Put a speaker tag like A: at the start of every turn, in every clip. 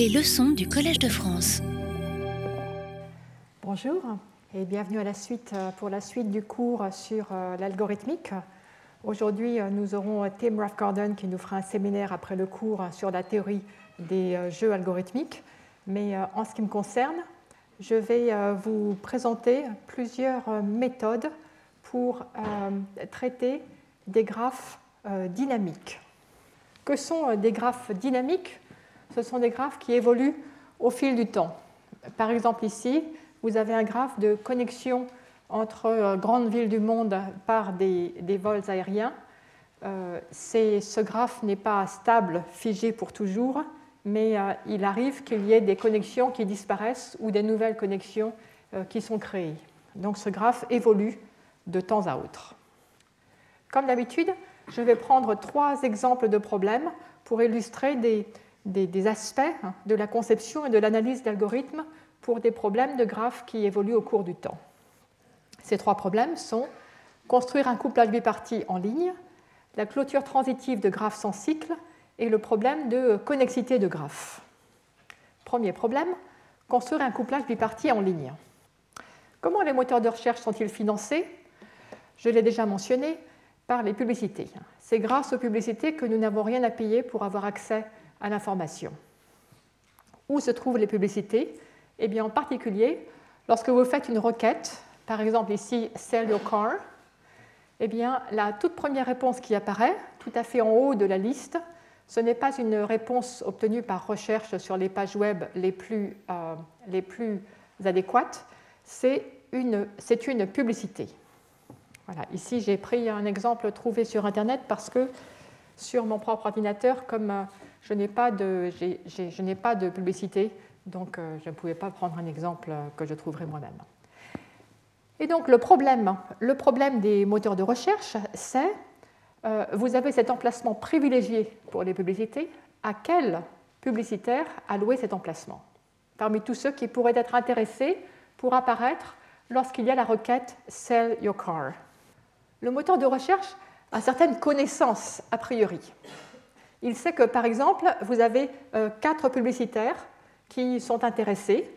A: Les leçons du Collège de France.
B: Bonjour et bienvenue à la suite, euh, pour la suite du cours sur euh, l'algorithmique. Aujourd'hui, euh, nous aurons Tim Rathgarden qui nous fera un séminaire après le cours sur la théorie des jeux algorithmiques. Mais en ce qui me concerne, je vais vous présenter plusieurs méthodes pour traiter des graphes dynamiques. Que sont des graphes dynamiques? Ce sont des graphes qui évoluent au fil du temps. Par exemple ici, vous avez un graphe de connexion entre euh, grandes villes du monde par des, vols aériens. Euh, ce graphe n'est pas stable, figé pour toujours, mais euh, il arrive qu'il y ait des connexions qui disparaissent ou des nouvelles connexions qui sont créées. Donc ce graphe évolue de temps à autre. Comme d'habitude, je vais prendre trois exemples de problèmes pour illustrer des, des aspects de la conception et de l'analyse d'algorithmes pour des problèmes de graphes qui évoluent au cours du temps. Ces trois problèmes sont construire un couplage biparti en ligne, la clôture transitive de graphes sans cycle et le problème de connexité de graphes. Premier problème, construire un couplage biparti en ligne. Comment les moteurs de recherche sont-ils financés? Je l'ai déjà mentionné par les publicités. C'est grâce aux publicités que nous n'avons rien à payer pour avoir accès à l'information. Où se trouvent les publicités? Eh bien, en particulier, lorsque vous faites une requête, par exemple ici, sell your car, eh bien, la toute première réponse qui apparaît, tout à fait en haut de la liste, ce n'est pas une réponse obtenue par recherche sur les pages web les plus, euh, les plus adéquates, c'est une, une, publicité. Voilà, ici j'ai pris un exemple trouvé sur Internet parce que sur mon propre ordinateur, comme euh, je n'ai pas, de publicité, donc euh, je ne pouvais pas prendre un exemple que je trouverai moi-même. Et donc le problème, le problème des moteurs de recherche, c'est euh, vous avez cet emplacement privilégié pour les publicités. À quel publicitaire allouer cet emplacement? Parmi tous ceux qui pourraient être intéressés pour apparaître lorsqu'il y a la requête Sell your car. Le moteur de recherche a certaines connaissances a priori. Il sait que, par exemple, vous avez euh, quatre publicitaires qui sont intéressés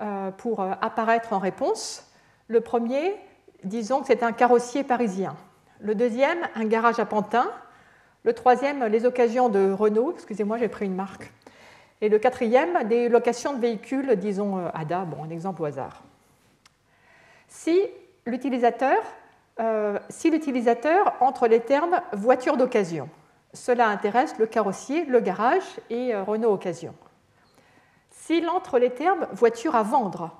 B: euh, pour euh, apparaître en réponse. Le premier, disons que c'est un carrossier parisien. Le deuxième, un garage à Pantin. Le troisième, les occasions de Renault. Excusez-moi, j'ai pris une marque. Et le quatrième, des locations de véhicules, disons ADA, un exemple au hasard. Si l'utilisateur, si l'utilisateur entre les termes voiture d'occasion, cela intéresse le carrossier, le garage et Renault Occasion. S'il entre les termes voiture à vendre,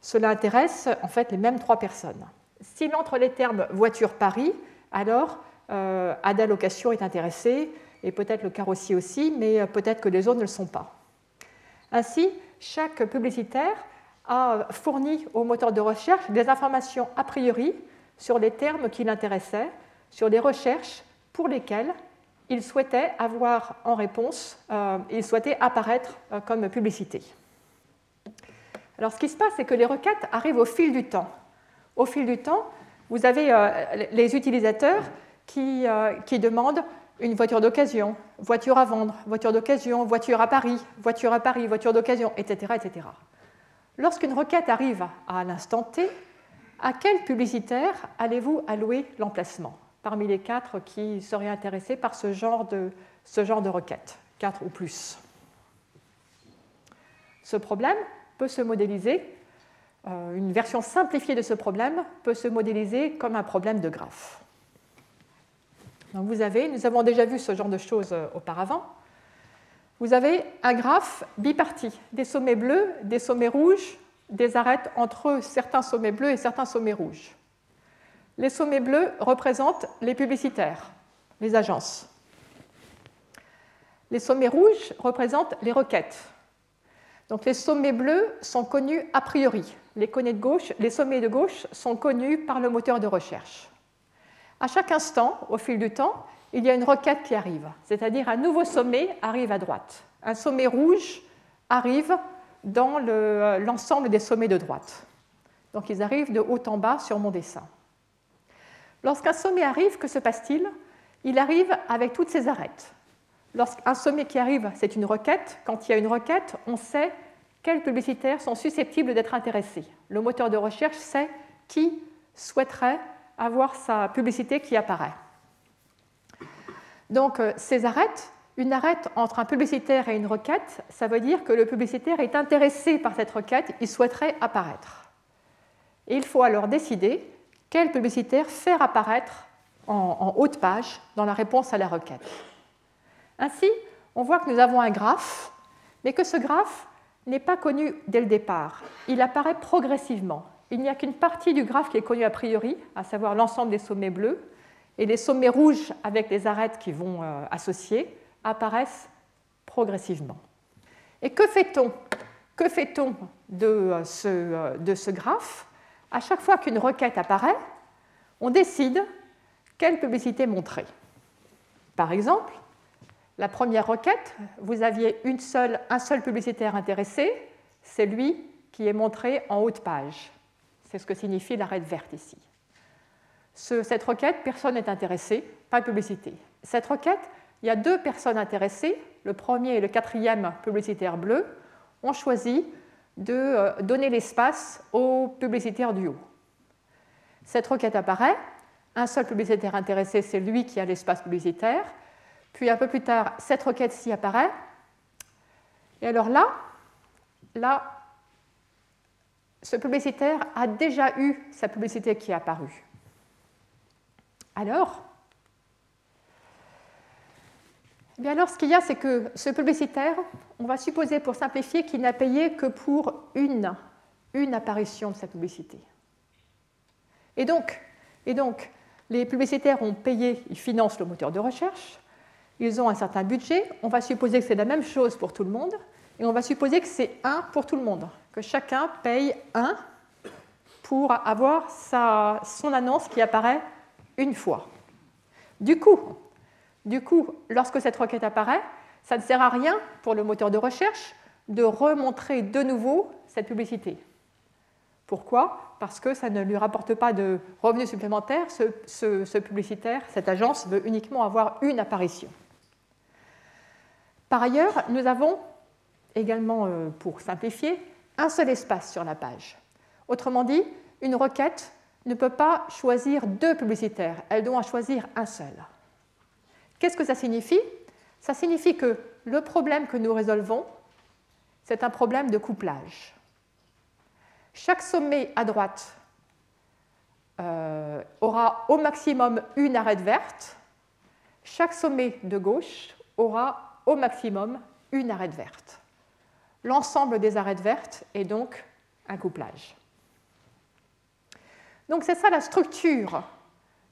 B: cela intéresse en fait les mêmes trois personnes. S'il entre les termes voiture Paris, alors euh, Ada Location est intéressé, et peut-être le carrossier aussi, mais euh, peut-être que les autres ne le sont pas. Ainsi, chaque publicitaire a fourni au moteur de recherche des informations a priori sur les termes qui l'intéressaient, sur des recherches pour lesquelles il souhaitait avoir en réponse, euh, il souhaitait apparaître euh, comme publicité. Alors ce qui se passe, c'est que les requêtes arrivent au fil du temps. Au fil du temps, vous avez euh, les utilisateurs qui, qui demandent une voiture d'occasion, voiture à vendre, voiture d'occasion, voiture à Paris, voiture à Paris, voiture d'occasion, etc., etc. Lorsqu'une requête arrive à l'instant T, à quel publicitaire allez-vous allouer l'emplacement? Parmi les quatre qui seraient intéressés par ce genre de, requête, quatre ou plus. Ce problème peut se modéliser, euh, une version simplifiée de ce problème peut se modéliser comme un problème de graphe. Donc vous avez, nous avons déjà vu ce genre de choses euh, auparavant, vous avez un graphe biparti, des sommets bleus, des sommets rouges, des arêtes entre certains sommets bleus et certains sommets rouges. Les sommets bleus représentent les publicitaires, les agences. Les sommets rouges représentent les requêtes. Donc les sommets bleus sont connus a priori. Les, sommets de gauche sont connus par le moteur de recherche. À chaque instant, au fil du temps, il y a une requête qui arrive, c'est-à-dire un nouveau sommet arrive à droite. Un sommet rouge arrive dans l'ensemble des sommets de droite. Donc ils arrivent de haut en bas sur mon dessin. Lorsqu'un sommet arrive, que se passe-t-il? Il arrive avec toutes ses arêtes. lorsqu'un sommet qui arrive, c'est une requête. Quand il y a une requête, on sait quels publicitaires sont susceptibles d'être intéressés. Le moteur de recherche sait qui souhaiterait avoir sa publicité qui apparaît. Donc euh, ces arêtes, une arête entre un publicitaire et une requête, ça veut dire que le publicitaire est intéressé par cette requête, il souhaiterait apparaître. Et il faut alors décider quel publicitaire faire apparaître en, haut de page dans la réponse à la requête. Ainsi, on voit que nous avons un graphe, mais que ce graphe n'est pas connu dès le départ. Il apparaît progressivement. Il n'y a qu'une partie du graphe qui est connue a priori, à savoir l'ensemble des sommets bleus, et les sommets rouges avec les arêtes qui vont euh, associer apparaissent progressivement. Et que fait-on? Que fait-on de, euh, euh, de ce graphe? À chaque fois qu'une requête apparaît, on décide quelle publicité montrer. Par exemple, la première requête, vous aviez un seul publicitaire intéressé, c'est lui qui est montré en haut de page. C'est ce que signifie l'arête verte ici. cette requête, personne n'est intéressé, pas de publicité. Cette requête, il y a deux personnes intéressées, le premier et le quatrième publicitaire bleu, ont choisi de euh, donner l'espace au publicitaire du haut. Cette requête apparaît, un seul publicitaire intéressé, c'est lui qui a l'espace publicitaire. Puis un peu plus tard, cette requête-ci apparaît. Et alors là, là, ce publicitaire a déjà eu sa publicité qui est apparue. Alors, eh bien alors, ce qu'il y a, c'est que ce publicitaire, on va supposer pour simplifier qu'il n'a payé que pour une, une apparition de sa publicité. Et donc, et donc, les publicitaires ont payé, ils financent le moteur de recherche, ils ont un certain budget, on va supposer que c'est la même chose pour tout le monde, et on va supposer que c'est 1 pour tout le monde, que chacun paye 1 pour avoir sa, son annonce qui apparaît une fois. Du coup, du coup, lorsque cette requête apparaît, ça ne sert à rien pour le moteur de recherche de remontrer de nouveau cette publicité. Pourquoi? Parce que ça ne lui rapporte pas de revenus supplémentaires. Ce, publicitaire, cette agence, veut uniquement avoir une apparition. Par ailleurs, nous avons également, euh, pour simplifier, un seul espace sur la page. Autrement dit, une requête ne peut pas choisir deux publicitaires, elle doit choisir un seul. Qu'est-ce que ça signifie? Ça signifie que le problème que nous résolvons, c'est un problème de couplage. Chaque sommet à droite euh, aura au maximum une arête verte. Chaque sommet de gauche aura au maximum une arête verte. L'ensemble des arêtes vertes est donc un couplage. Donc c'est ça la structure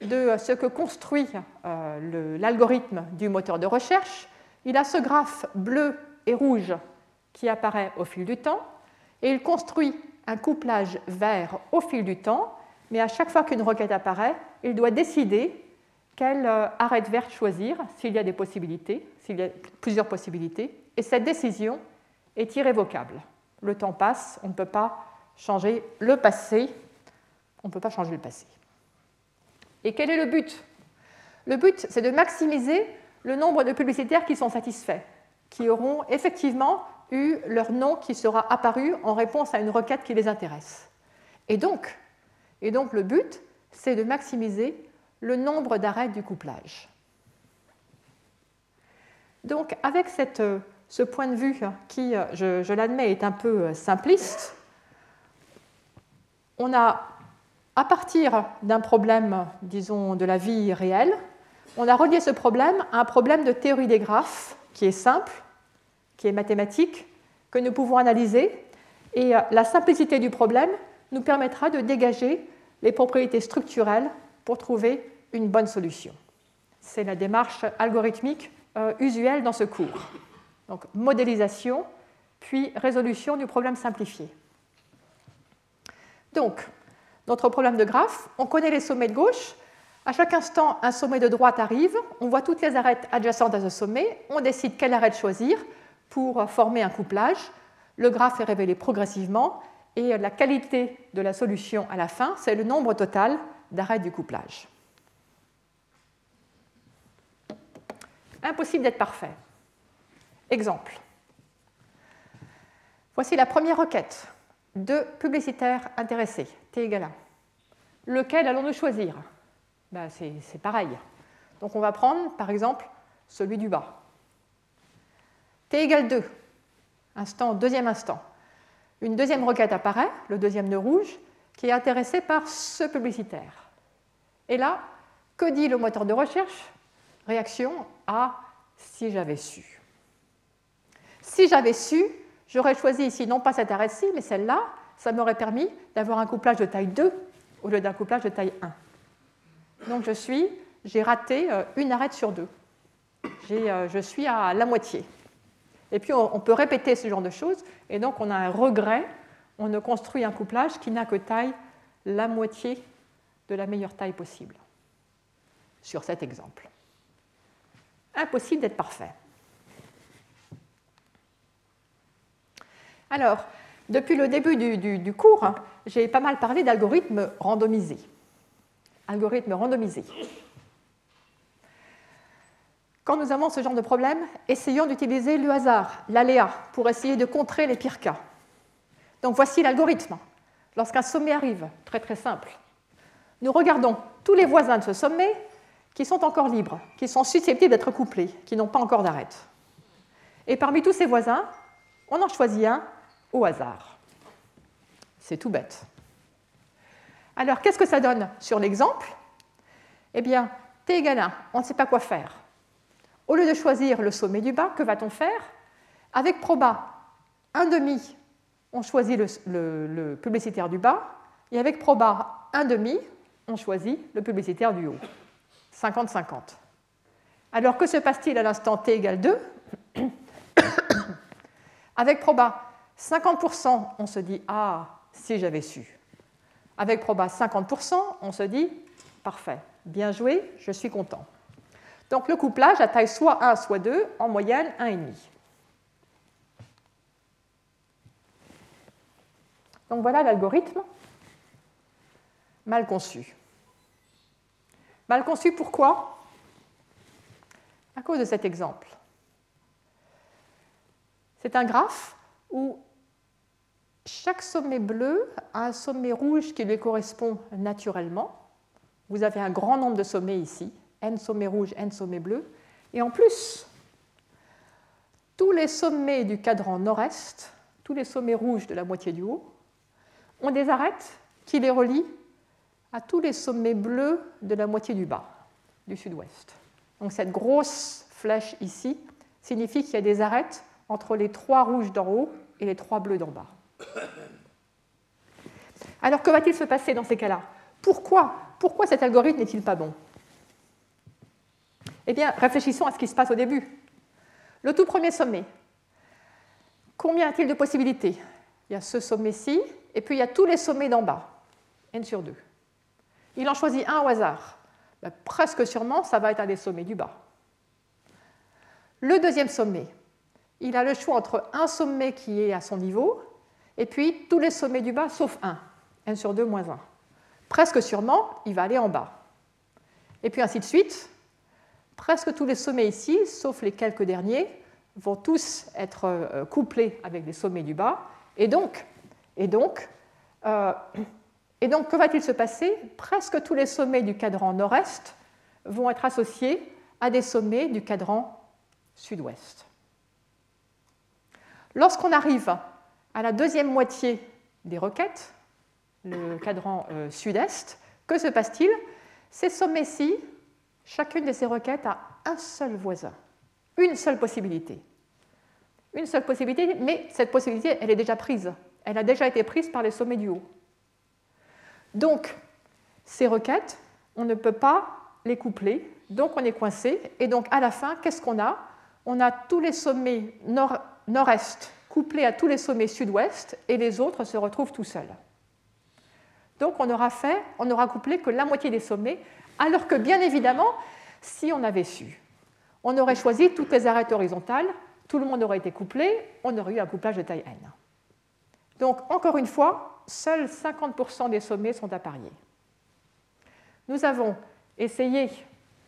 B: de ce que construit euh, l'algorithme du moteur de recherche. Il a ce graphe bleu et rouge qui apparaît au fil du temps et il construit un couplage vert au fil du temps, mais à chaque fois qu'une requête apparaît, il doit décider quelle euh, arête verte choisir, s'il y a des possibilités, s'il y a plusieurs possibilités, et cette décision est irrévocable. Le temps passe, on ne peut pas changer le passé, on ne peut pas changer le passé. Et quel est le but? Le but, c'est de maximiser le nombre de publicitaires qui sont satisfaits, qui auront effectivement eu leur nom qui sera apparu en réponse à une requête qui les intéresse. Et donc, et donc le but, c'est de maximiser le nombre d'arrêts du couplage. Donc avec cette, ce point de vue qui, je, je l'admets, est un peu simpliste, on a, à partir d'un problème, disons, de la vie réelle, on a relié ce problème à un problème de théorie des graphes qui est simple, qui est mathématique, que nous pouvons analyser. Et euh, la simplicité du problème nous permettra de dégager les propriétés structurelles pour trouver une bonne solution. C'est la démarche algorithmique euh, usuelle dans ce cours. Donc modélisation, puis résolution du problème simplifié. Donc, notre problème de graphe, on connaît les sommets de gauche. À chaque instant, un sommet de droite arrive, on voit toutes les arêtes adjacentes à ce sommet, on décide quelle arête choisir, pour former un couplage. Le graphe est révélé progressivement et la qualité de la solution à la fin, c'est le nombre total d'arrêts du couplage. Impossible d'être parfait. Exemple. Voici la première requête. Deux publicitaires intéressés, T égale 1. Lequel allons-nous choisir? Ben, C'est pareil. Donc on va prendre, par exemple, celui du bas. T égale 2, instant, deuxième instant. Une deuxième requête apparaît, le deuxième nœud rouge, qui est intéressé par ce publicitaire. Et là, que dit le moteur de recherche? Réaction à si j'avais su. Si j'avais su, j'aurais choisi ici non pas cette arête-ci, mais celle-là. Ça m'aurait permis d'avoir un couplage de taille 2 au lieu d'un couplage de taille 1. Donc je suis, j'ai raté euh, une arête sur deux. Euh, je suis à la moitié. Et puis on, peut répéter ce genre de choses, et donc on a un regret, on ne construit un couplage qui n'a que taille la moitié de la meilleure taille possible, sur cet exemple. Impossible d'être parfait. Alors, depuis le début du, cours, hein, j'ai pas mal parlé d'algorithmes randomisés. Algorithmes randomisés. Quand nous avons ce genre de problème, essayons d'utiliser le hasard, l'aléa, pour essayer de contrer les pires cas. Donc voici l'algorithme. Lorsqu'un sommet arrive, très très simple, nous regardons tous les voisins de ce sommet qui sont encore libres, qui sont susceptibles d'être couplés, qui n'ont pas encore d'arête. Et parmi tous ces voisins, on en choisit un hasard. C'est tout bête. Alors, qu'est-ce que ça donne sur l'exemple? Eh bien, t égale 1, on ne sait pas quoi faire. Au lieu de choisir le sommet du bas, que va-t-on faire? Avec proba 1,5, on choisit le, le, publicitaire du bas, et avec proba 1,5, on choisit le publicitaire du haut. 50-50. Alors que se passe-t-il à l'instant t égale 2 Avec proba 50%, on se dit Ah, si j'avais su. Avec proba 50%, on se dit Parfait, bien joué, je suis content. Donc le couplage à taille soit 1, soit 2, en moyenne 1,5. Donc voilà l'algorithme mal conçu. Mal conçu pourquoi? À cause de cet exemple. C'est un graphe où chaque sommet bleu a un sommet rouge qui lui correspond naturellement. Vous avez un grand nombre de sommets ici, n sommets rouges, n sommets bleus. Et en plus, tous les sommets du cadran nord-est, tous les sommets rouges de la moitié du haut, ont des arêtes qui les relient à tous les sommets bleus de la moitié du bas, du sud-ouest. Donc cette grosse flèche ici signifie qu'il y a des arêtes entre les trois rouges d'en haut et les trois bleus d'en bas. Alors que va-t-il se passer dans ces cas-là? Pourquoi Pourquoi cet algorithme n'est-il pas bon? Eh bien, réfléchissons à ce qui se passe au début. Le tout premier sommet. Combien a-t-il de possibilités? Il y a ce sommet-ci, et puis il y a tous les sommets d'en bas, n sur 2. Il en choisit un au hasard. Ben, presque sûrement, ça va être un des sommets du bas. Le deuxième sommet, il a le choix entre un sommet qui est à son niveau et puis tous les sommets du bas sauf un, n sur 2 moins 1. Presque sûrement, il va aller en bas. Et puis ainsi de suite, presque tous les sommets ici, sauf les quelques derniers, vont tous être euh, couplés avec les sommets du bas. Et donc, et donc, euh, et donc que va-t-il se passer? Presque tous les sommets du cadran nord-est vont être associés à des sommets du cadran sud-ouest. Lorsqu'on arrive à la deuxième moitié des requêtes, le cadran euh, sud-est, que se passe-t-il? Ces sommets-ci, chacune de ces requêtes a un seul voisin, une seule possibilité. Une seule possibilité, mais cette possibilité, elle est déjà prise. Elle a déjà été prise par les sommets du haut. Donc, ces requêtes, on ne peut pas les coupler, donc on est coincé. Et donc, à la fin, qu'est-ce qu'on a? On a tous les sommets nord nord-est couplé à tous les sommets sud-ouest et les autres se retrouvent tout seuls. Donc on aura fait, on aura couplé que la moitié des sommets, alors que bien évidemment, si on avait su, on aurait choisi toutes les arêtes horizontales, tout le monde aurait été couplé, on aurait eu un couplage de taille n. Donc encore une fois, seuls 50% des sommets sont à. Nous avons essayé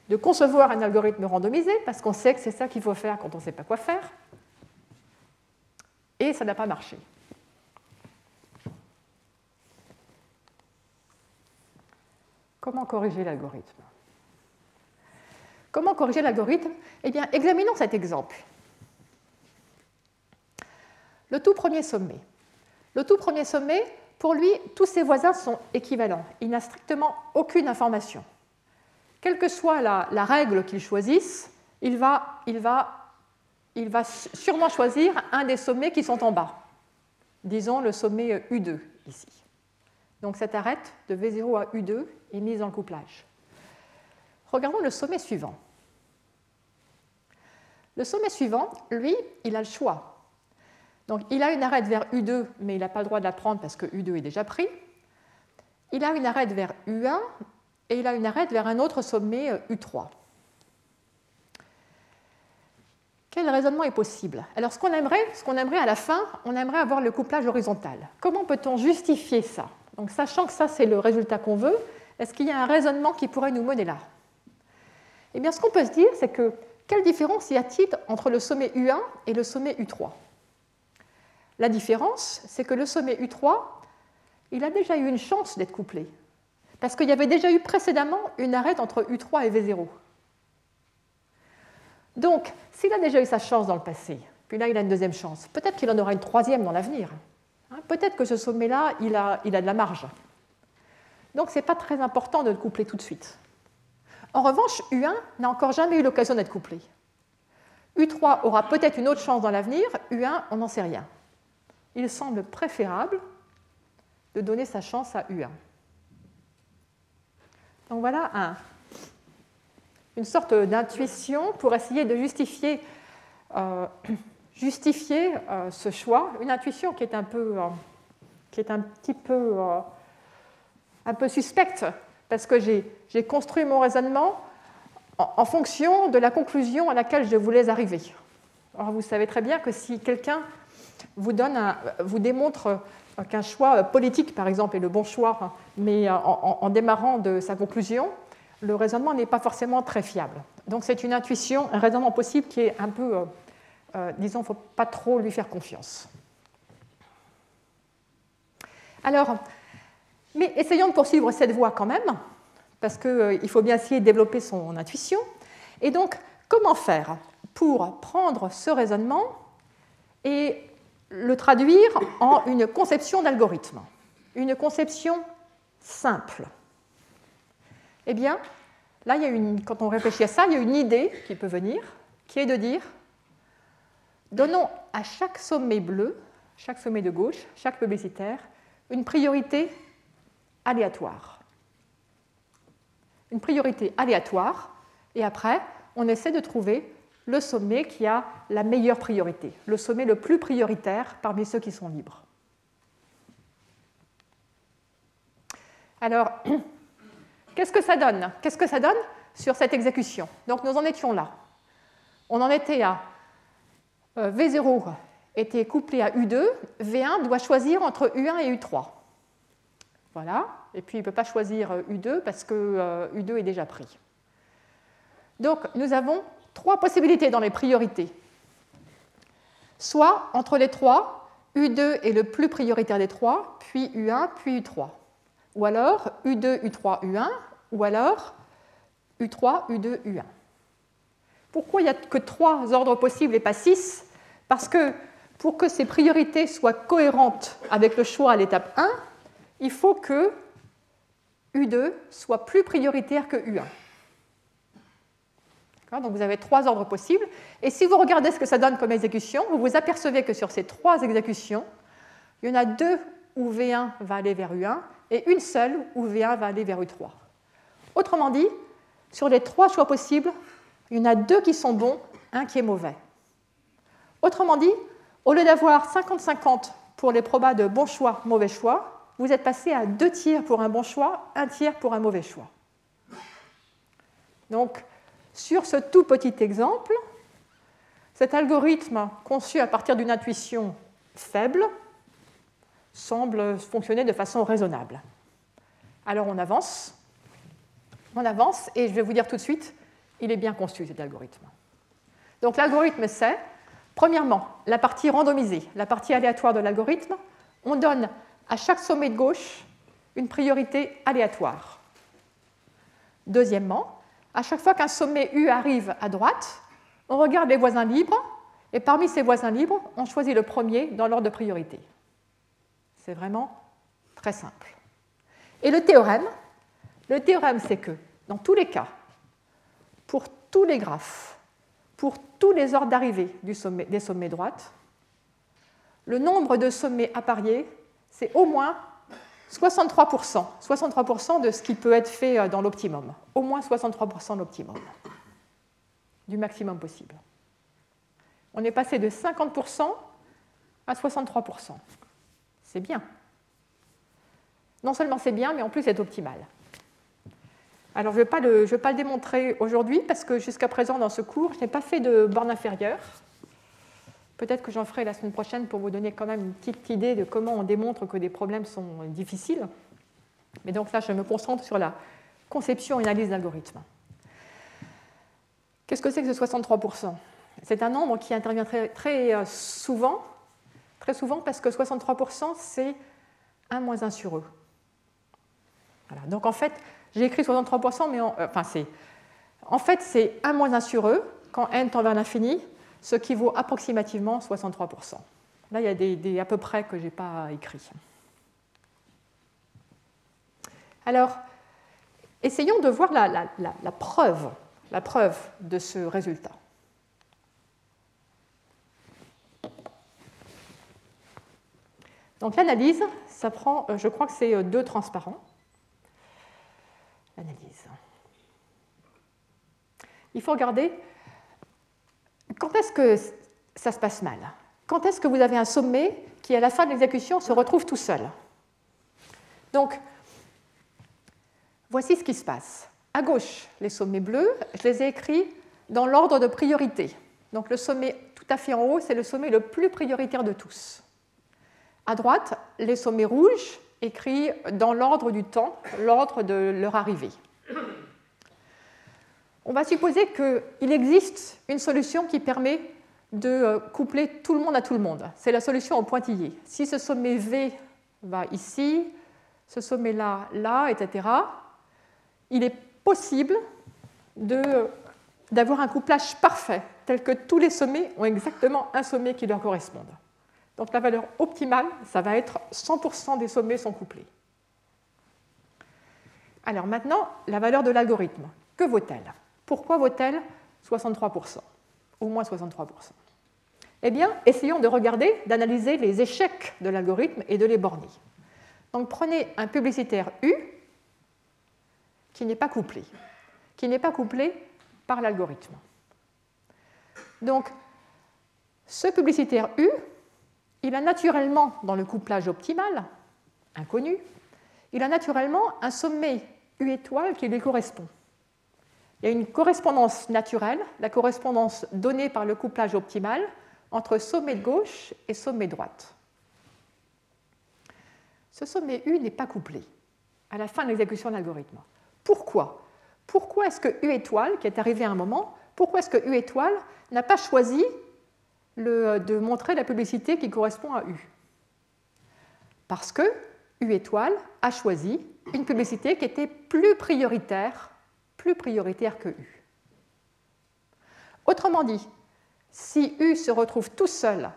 B: de concevoir un algorithme randomisé, parce qu'on sait que c'est ça qu'il faut faire quand on ne sait pas quoi faire. Et ça n'a pas marché. Comment corriger l'algorithme? Comment corriger l'algorithme? Eh bien, examinons cet exemple. Le tout premier sommet. Le tout premier sommet, pour lui, tous ses voisins sont équivalents. Il n'a strictement aucune information. Quelle que soit la, règle qu'il choisisse, il va, il, va, il va sûrement choisir un des sommets qui sont en bas. Disons le sommet U2 ici. Donc cette arête de V0 à U2 est mise le couplage. Regardons le sommet suivant. Le sommet suivant, lui, il a le choix. Donc il a une arête vers U2, mais il n'a pas le droit de la prendre parce que U2 est déjà pris. Il a une arête vers U1 et il a une arête vers un autre sommet U3. Euh, Quel raisonnement est possible? Alors ce qu'on aimerait, ce qu'on aimerait à la fin, on aimerait avoir le couplage horizontal. Comment peut-on justifier ça? Donc sachant que ça c'est le résultat qu'on veut, est-ce qu'il y a un raisonnement qui pourrait nous mener là? Eh bien ce qu'on peut se dire, c'est que quelle différence y a-t-il entre le sommet U1 et le sommet U3 la différence, c'est que le sommet U3, il a déjà eu une chance d'être couplé, parce qu'il y avait déjà eu précédemment une arête entre U3 et V0. Donc, s'il a déjà eu sa chance dans le passé, puis là il a une deuxième chance, peut-être qu'il en aura une troisième dans l'avenir. Hein, peut-être que ce sommet-là, il a, il a de la marge. Donc, ce n'est pas très important de le coupler tout de suite. En revanche, U1 n'a encore jamais eu l'occasion d'être couplé. U3 aura peut-être une autre chance dans l'avenir, U1, on n'en sait rien il semble préférable de donner sa chance à U1. Donc voilà une sorte d'intuition pour essayer de justifier, euh, euh, ce choix, une intuition qui est un peu, euh, qui est un petit peu, un peu suspecte, parce que j'ai construit mon raisonnement en, fonction de la conclusion à laquelle je voulais arriver. Alors vous savez très bien que si quelqu'un vous, démontre qu'un choix politique, par exemple, est le bon choix, mais en, démarrant de sa conclusion, le raisonnement n'est pas forcément très fiable. Donc c'est une intuition, un raisonnement possible qui est un peu, euh, euh, disons, il ne faut pas trop lui faire confiance. Alors, mais essayons de poursuivre cette voie quand même, parce qu'il euh, faut bien essayer de développer son intuition. Et donc, comment faire pour prendre ce raisonnement et le traduire en une conception d'algorithme, une conception simple? Eh bien, là, il y a une, quand on réfléchit à ça, il y a une idée qui peut venir, qui est de dire, donnons à chaque sommet bleu, chaque sommet de gauche, chaque publicitaire, une priorité aléatoire. Une priorité aléatoire, et après, on essaie de trouver le sommet qui a la meilleure priorité, le sommet le plus prioritaire parmi ceux qui sont libres. Alors, qu'est-ce que ça donne? Qu'est-ce que ça donne sur cette exécution? Donc nous en étions là. On en était à euh, V0 était couplé à U2, V1 doit choisir entre U1 et U3. Voilà, et puis il ne peut pas choisir U2 euh, parce que U2 euh, est déjà pris. Donc nous avons trois possibilités dans les priorités. Soit entre les trois, U2 est le plus prioritaire des trois, puis U1, puis U3. Ou alors U2, U3, U1, ou alors U3, U2, U1. Pourquoi il n'y a que trois ordres possibles et pas six? Parce que pour que ces priorités soient cohérentes avec le choix à l'étape 1, il faut que U2 soit plus prioritaire que U1. Donc vous avez trois ordres possibles. Et si vous regardez ce que ça donne comme exécution, vous vous apercevez que sur ces trois exécutions, il y en a deux où V1 va aller vers U1 et une seule où V1 va aller vers U3. Autrement dit, sur les trois choix possibles, il y en a deux qui sont bons, un qui est mauvais. Autrement dit, au lieu d'avoir 50-50 pour les probas de bon choix, mauvais choix, vous êtes passé à deux tiers pour un bon choix, un tiers pour un mauvais choix. Donc, sur ce tout petit exemple, cet algorithme conçu à partir d'une intuition faible semble fonctionner de façon raisonnable. Alors on avance, on avance, et je vais vous dire tout de suite, il est bien conçu cet algorithme. Donc l'algorithme sait Premièrement, la partie randomisée, la partie aléatoire de l'algorithme, on donne à chaque sommet de gauche une priorité aléatoire. Deuxièmement, à chaque fois qu'un sommet U arrive à droite, on regarde les voisins libres, et parmi ces voisins libres, on choisit le premier dans l'ordre de priorité. C'est vraiment très simple. Et le théorème, le théorème, c'est que dans tous les cas, pour tous les graphes, pour tous les ordres d'arrivée des sommets droites, le nombre de sommets appariés, c'est au moins 63%, 63% de ce qui peut être fait euh, dans l'optimum, au moins 63% de l'optimum, du maximum possible. On est passé de 50% à 63%. C'est bien. Non seulement c'est bien, mais en plus c'est optimal. Alors, je ne vais, pas le démontrer aujourd'hui parce que jusqu'à présent, dans ce cours, je n'ai pas fait de borne inférieure. Peut-être que j'en ferai la semaine prochaine pour vous donner quand même une petite idée de comment on démontre que des problèmes sont difficiles. Mais donc là, je me concentre sur la conception et analyse d'algorithmes. Qu'est-ce que c'est que ce 63% C'est un nombre qui intervient très, euh, souvent, très souvent parce que 63%, c'est 1 moins 1 sur eux. Voilà. Donc en fait, j'ai écrit 63%, mais en, euh, enfin, c'est, en fait, c'est 1 moins 1 sur eux, quand n tend vers l'infini, ce qui vaut approximativement 63%. Là, il y a des, à peu près que je n'ai pas écrit. Alors, essayons de voir la, preuve, la preuve de ce résultat. Donc l'analyse, ça prend, euh, je crois que c'est euh, deux transparents analyse. Il faut regarder quand est-ce que ça se passe mal? Quand est-ce que vous avez un sommet qui, à la fin de l'exécution, se retrouve tout seul? Donc, voici ce qui se passe. À gauche, les sommets bleus, je les ai écrits dans l'ordre de priorité. Donc le sommet tout à fait en haut, c'est le sommet le plus prioritaire de tous. À droite, les sommets rouges, écrits dans l'ordre du temps, l'ordre de leur arrivée. On va supposer qu'il existe une solution qui permet de euh, coupler tout le monde à tout le monde. C'est la solution au pointillé. Si ce sommet V va ici, ce sommet-là, là, etc., il est possible d'avoir un couplage parfait, tel que tous les sommets ont exactement un sommet qui leur corresponde. Donc la valeur optimale, ça va être 100% des sommets sont couplés. Alors maintenant, la valeur de l'algorithme. Que vaut-elle? Pourquoi vaut-elle 63% Au moins 63%. Eh bien, essayons de regarder, d'analyser les échecs de l'algorithme et de les borner. Donc prenez un publicitaire U qui n'est pas couplé, qui n'est pas couplé par l'algorithme. Donc, ce publicitaire U, il a naturellement, dans le couplage optimal, inconnu, il a naturellement un sommet U étoile qui lui correspond. Il y a une correspondance naturelle, la correspondance donnée par le couplage optimal entre sommet de gauche et sommet droite. Ce sommet U n'est pas couplé à la fin de l'exécution de l'algorithme. Pourquoi? Pourquoi est-ce que U étoile, qui est arrivé à un moment, pourquoi est-ce que U étoile n'a pas choisi de montrer la publicité qui correspond à U? Parce que U étoile a choisi une publicité qui était plus prioritaire, plus prioritaire que U. Autrement dit, si U se retrouve tout seul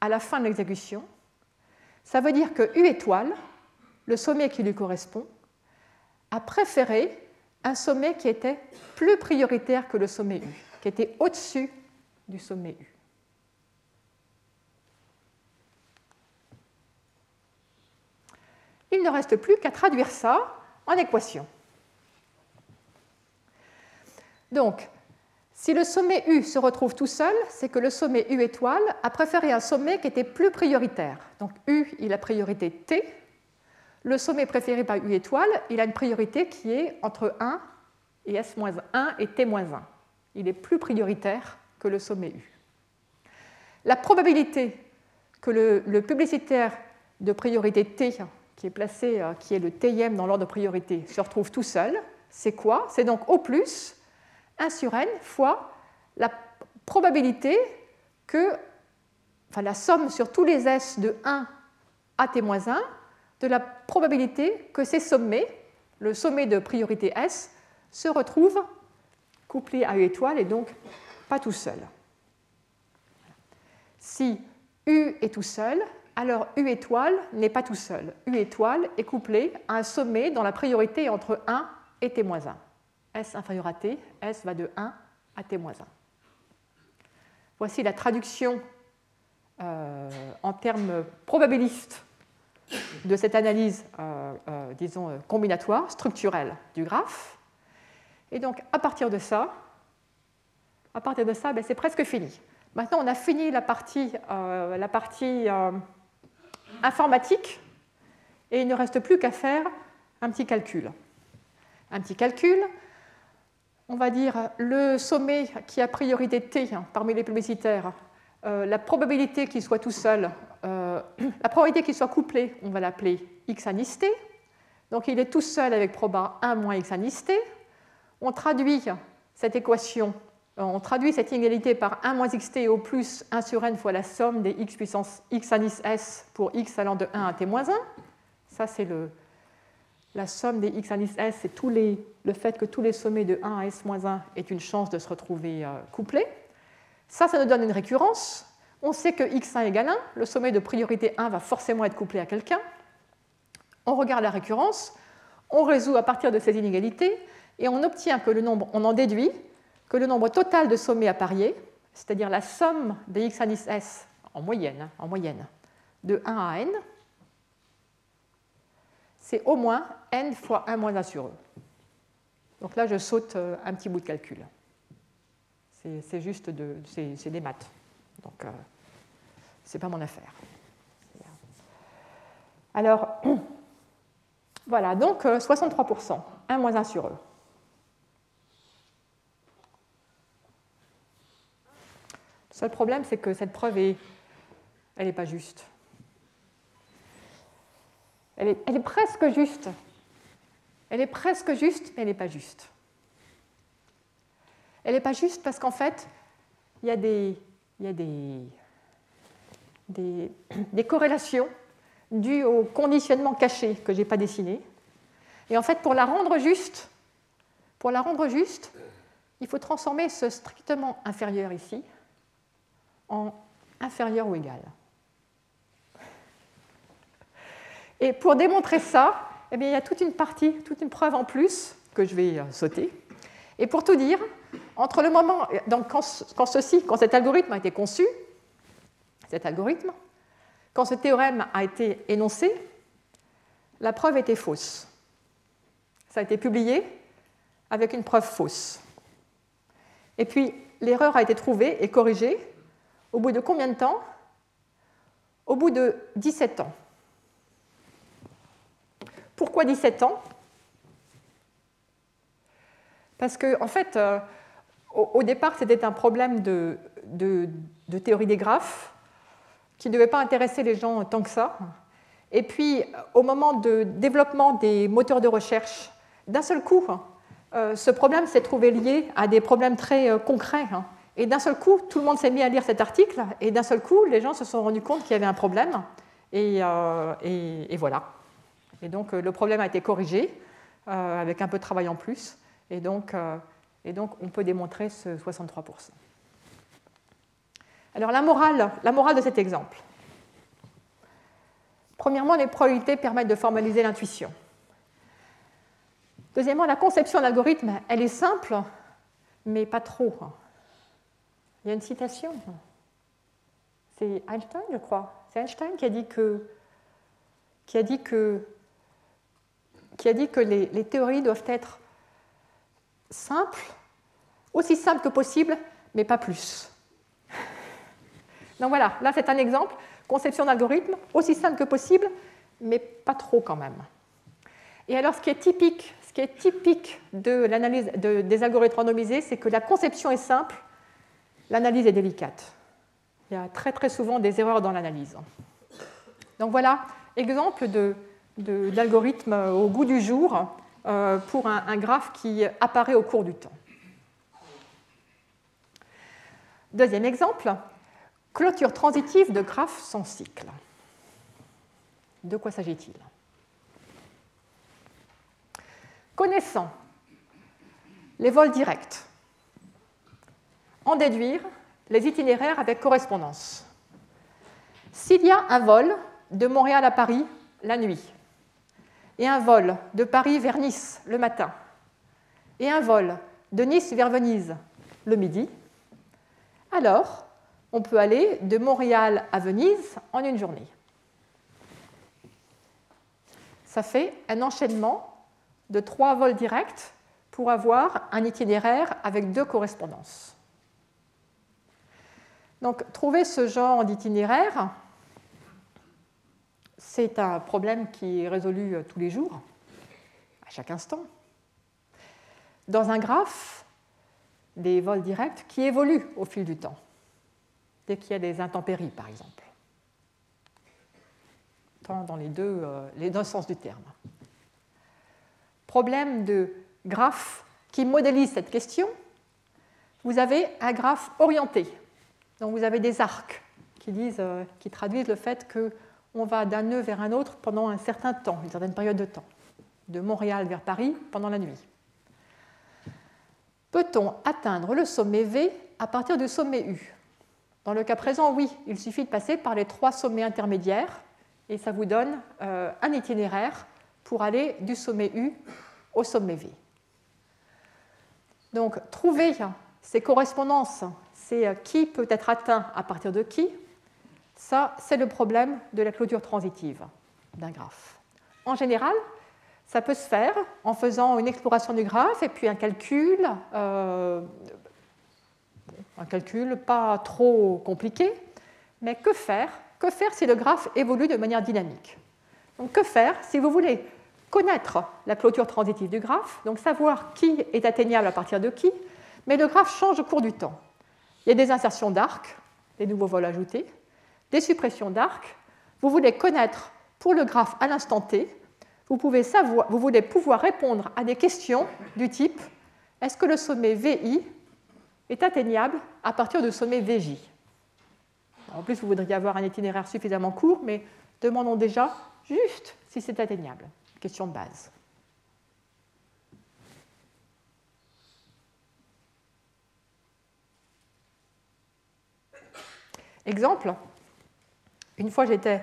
B: à la fin de l'exécution, ça veut dire que U étoile, le sommet qui lui correspond, a préféré un sommet qui était plus prioritaire que le sommet U, qui était au-dessus du sommet U. il ne reste plus qu'à traduire ça en équation. Donc, si le sommet U se retrouve tout seul, c'est que le sommet U étoile a préféré un sommet qui était plus prioritaire. Donc U, il a priorité T. Le sommet préféré par U étoile, il a une priorité qui est entre 1 et S-1 et T-1. Il est plus prioritaire que le sommet U. La probabilité que le, publicitaire de priorité T qui est placé, euh, qui est le TIM dans l'ordre de priorité, se retrouve tout seul, c'est quoi? C'est donc au plus 1 sur n fois la probabilité que enfin la somme sur tous les S de 1 à T-1 de la probabilité que ces sommets, le sommet de priorité S, se retrouvent couplés à U étoile et donc pas tout seul. Si U est tout seul, alors U étoile n'est pas tout seul. U étoile est couplé à un sommet dont la priorité est entre 1 et T-1. S inférieur à T, S va de 1 à T-1. Voici la traduction euh, en termes probabilistes de cette analyse, euh, euh, disons, combinatoire, structurelle du graphe. Et donc, à partir de ça, à partir de ça, ben, c'est presque fini. Maintenant, on a fini la partie, la partie informatique et il ne reste plus qu'à faire un petit calcul. Un petit calcul, on va dire le sommet qui a priorité T parmi les publicitaires, euh, la probabilité qu'il soit tout seul, euh, la probabilité qu'il soit couplé, on va l'appeler x anis t. Donc il est tout seul avec proba 1 moins x anis t. On traduit cette équation, euh, on traduit cette inégalité par 1 moins xt au plus 1 sur n fois la somme des x puissance x anis s pour x allant de 1 à t moins 1. Ça, c'est la somme des x anis s, c'est le fait que tous les sommets de 1 à s moins 1 aient une chance de se retrouver couplés. Ça, ça nous donne une récurrence. On sait que x1 égale 1, le sommet de priorité 1 va forcément être couplé à quelqu'un. On regarde la récurrence, on résout à partir de ces inégalités et on obtient que le nombre, on en déduit que le nombre total de sommets à parier, c'est-à-dire la somme des x anis s en moyenne, hein, en moyenne, de 1 à n, c'est au moins n fois 1 moins 1 sur e. Donc là, je saute euh, un petit bout de calcul. C'est juste de, c'est des maths. Donc, euh, c'est pas mon affaire. Alors, voilà, donc 63%, euh, 1 moins 1 sur eux. Le seul problème, c'est que cette preuve est, elle n'est pas juste. Elle est, elle est, presque juste. Elle est presque juste, mais elle n'est pas juste. Elle n'est pas juste parce qu'en fait, il y a des, y a des, des, corrélations dues au conditionnement caché que je n'ai pas dessiné. Et en fait, pour la rendre juste, pour la rendre juste, il faut transformer ce strictement inférieur ici en inférieur ou égal. Et pour démontrer ça, eh bien, il y a toute une partie, toute une preuve en plus que je vais sauter. Et pour tout dire, entre le moment, donc quand, ceci, quand cet algorithme a été conçu, cet algorithme, quand ce théorème a été énoncé, la preuve était fausse. Ça a été publié avec une preuve fausse. Et puis, l'erreur a été trouvée et corrigée au bout de combien de temps? Au bout de 17 ans. Pourquoi 17 ans? Parce qu'en en fait, euh, au, départ, c'était un problème de, théorie des graphes qui ne devait pas intéresser les gens tant que ça. Et puis, au moment de développement des moteurs de recherche, d'un seul coup, euh, ce problème s'est trouvé lié à des problèmes très euh, concrets. Hein. Et d'un seul coup, tout le monde s'est mis à lire cet article, et d'un seul coup, les gens se sont rendus compte qu'il y avait un problème, et, voilà. Et donc, le problème a été corrigé, avec un peu de travail en plus, et donc et donc, on peut démontrer ce 63%. Alors, la morale, la morale de cet exemple. Premièrement, les probabilités permettent de formaliser l'intuition. Deuxièmement, la conception d'algorithme, elle est simple, mais pas trop. Il y a une citation. C'est Einstein, je crois. C'est Einstein qui a dit que, qui a dit que, qui a dit que les, théories doivent être simple, aussi simple que possible, mais pas plus. Donc voilà, là c'est un exemple, conception d'algorithme, aussi simple que possible, mais pas trop quand même. Et alors ce qui est typique, ce qui est typique de l'analyse des algorithmes randomisés, c'est que la conception est simple, l'analyse est délicate. Il y a très très souvent des erreurs dans l'analyse. Donc voilà, exemple d'algorithme au goût du jour euh, pour un, graphe qui apparaît au cours du temps. Deuxième exemple, Clôture transitive de graphes sans cycle. De quoi s'agit-il? Connaissant les vols directs, en déduire les itinéraires avec correspondance. S'il y a un vol de Montréal à Paris la nuit, et un vol de Paris vers Nice le matin, et un vol de Nice vers Venise le midi, alors on peut aller de Montréal à Venise en une journée. Ça fait un enchaînement de trois vols directs pour avoir un itinéraire avec deux correspondances. Donc, trouver ce genre d'itinéraire, c'est un problème qui est résolu euh, tous les jours, à chaque instant. Dans un graphe, des vols directs qui évoluent au fil du temps, dès qu'il y a des intempéries, par exemple. Tant dans les deux, euh, les deux sens du terme. Problème de graphe qui modélise cette question. Vous avez un graphe orienté. Donc vous avez des arcs qui, euh, qui traduisent le fait que on va d'un nœud vers un autre pendant un certain temps, une certaine période de temps, de Montréal vers Paris pendant la nuit. Peut-on atteindre le sommet V à partir du sommet U? Dans le cas présent, oui, il suffit de passer par les trois sommets intermédiaires et ça vous donne euh, un itinéraire pour aller du sommet U au sommet V. Donc, trouver ces correspondances, c'est euh, qui peut être atteint à partir de qui, ça, c'est le problème de la clôture transitive d'un graphe. En général, ça peut se faire en faisant une exploration du graphe et puis un calcul, euh, un calcul pas trop compliqué, mais que faire Que faire si le graphe évolue de manière dynamique? Donc que faire si vous voulez connaître la clôture transitive du graphe, donc savoir qui est atteignable à partir de qui, mais le graphe change au cours du temps. Il y a des insertions d'arcs, des nouveaux vols ajoutés, des suppressions d'arcs. Vous voulez connaître pour le graphe à l'instant t, vous, vous voulez pouvoir répondre à des questions du type est-ce que le sommet VI est atteignable à partir du sommet VJ En plus, vous voudriez avoir un itinéraire suffisamment court, mais demandons déjà juste si c'est atteignable. Question de base. Exemple, une fois j'étais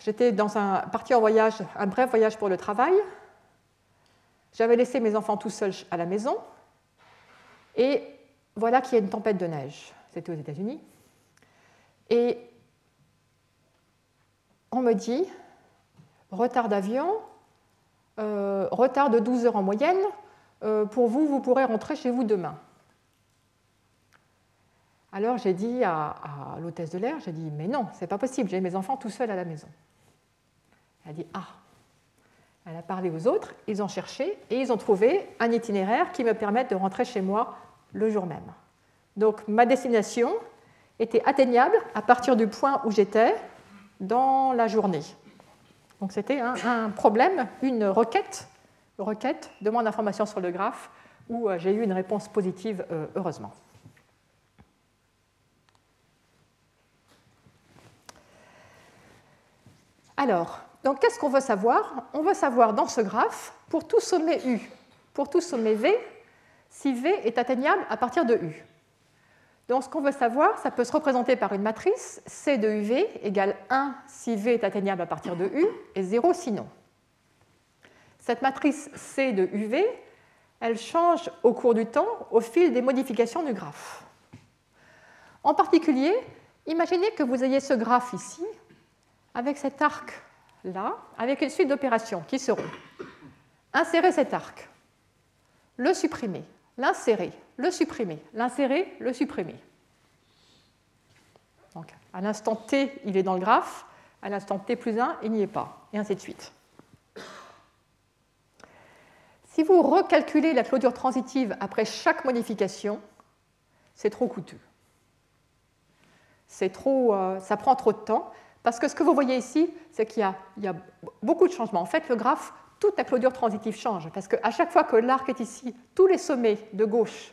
B: j'étais dans un parti en voyage, un bref voyage pour le travail. J'avais laissé mes enfants tout seuls à la maison. Et voilà qu'il y a une tempête de neige. C'était aux États-Unis. Et on me dit retard d'avion, euh, retard de 12 heures en moyenne. Euh, pour vous, vous pourrez rentrer chez vous demain. Alors j'ai dit à, l'hôtesse de l'air, j'ai dit, mais non, c'est pas possible, j'ai mes enfants tout seuls à la maison. Elle a dit, ah. Elle a parlé aux autres, ils ont cherché et ils ont trouvé un itinéraire qui me permette de rentrer chez moi le jour même. Donc ma destination était atteignable à partir du point où j'étais dans la journée. Donc c'était un, problème, une requête, requête, demande d'information sur le graphe, où euh, j'ai eu une réponse positive, euh, heureusement. Alors, donc qu'est-ce qu'on veut savoir? On veut savoir dans ce graphe, pour tout sommet U, pour tout sommet V, si V est atteignable à partir de U. Donc ce qu'on veut savoir, ça peut se représenter par une matrice C de UV égale 1 si V est atteignable à partir de U et 0 sinon. Cette matrice C de UV, elle change au cours du temps au fil des modifications du graphe. En particulier, imaginez que vous ayez ce graphe ici, avec cet arc là, avec une suite d'opérations qui seront insérer cet arc, le supprimer, l'insérer, le supprimer, l'insérer, le supprimer. Donc, à l'instant t, il est dans le graphe, à l'instant t plus 1, il n'y est pas, et ainsi de suite. Si vous recalculez la clôture transitive après chaque modification, c'est trop coûteux. Trop, euh, ça prend trop de temps. Parce que ce que vous voyez ici, c'est qu'il y, a beaucoup de changements. En fait, le graphe, toute la clôture transitive change. Parce qu'à chaque fois que l'arc est ici, tous les sommets de gauche,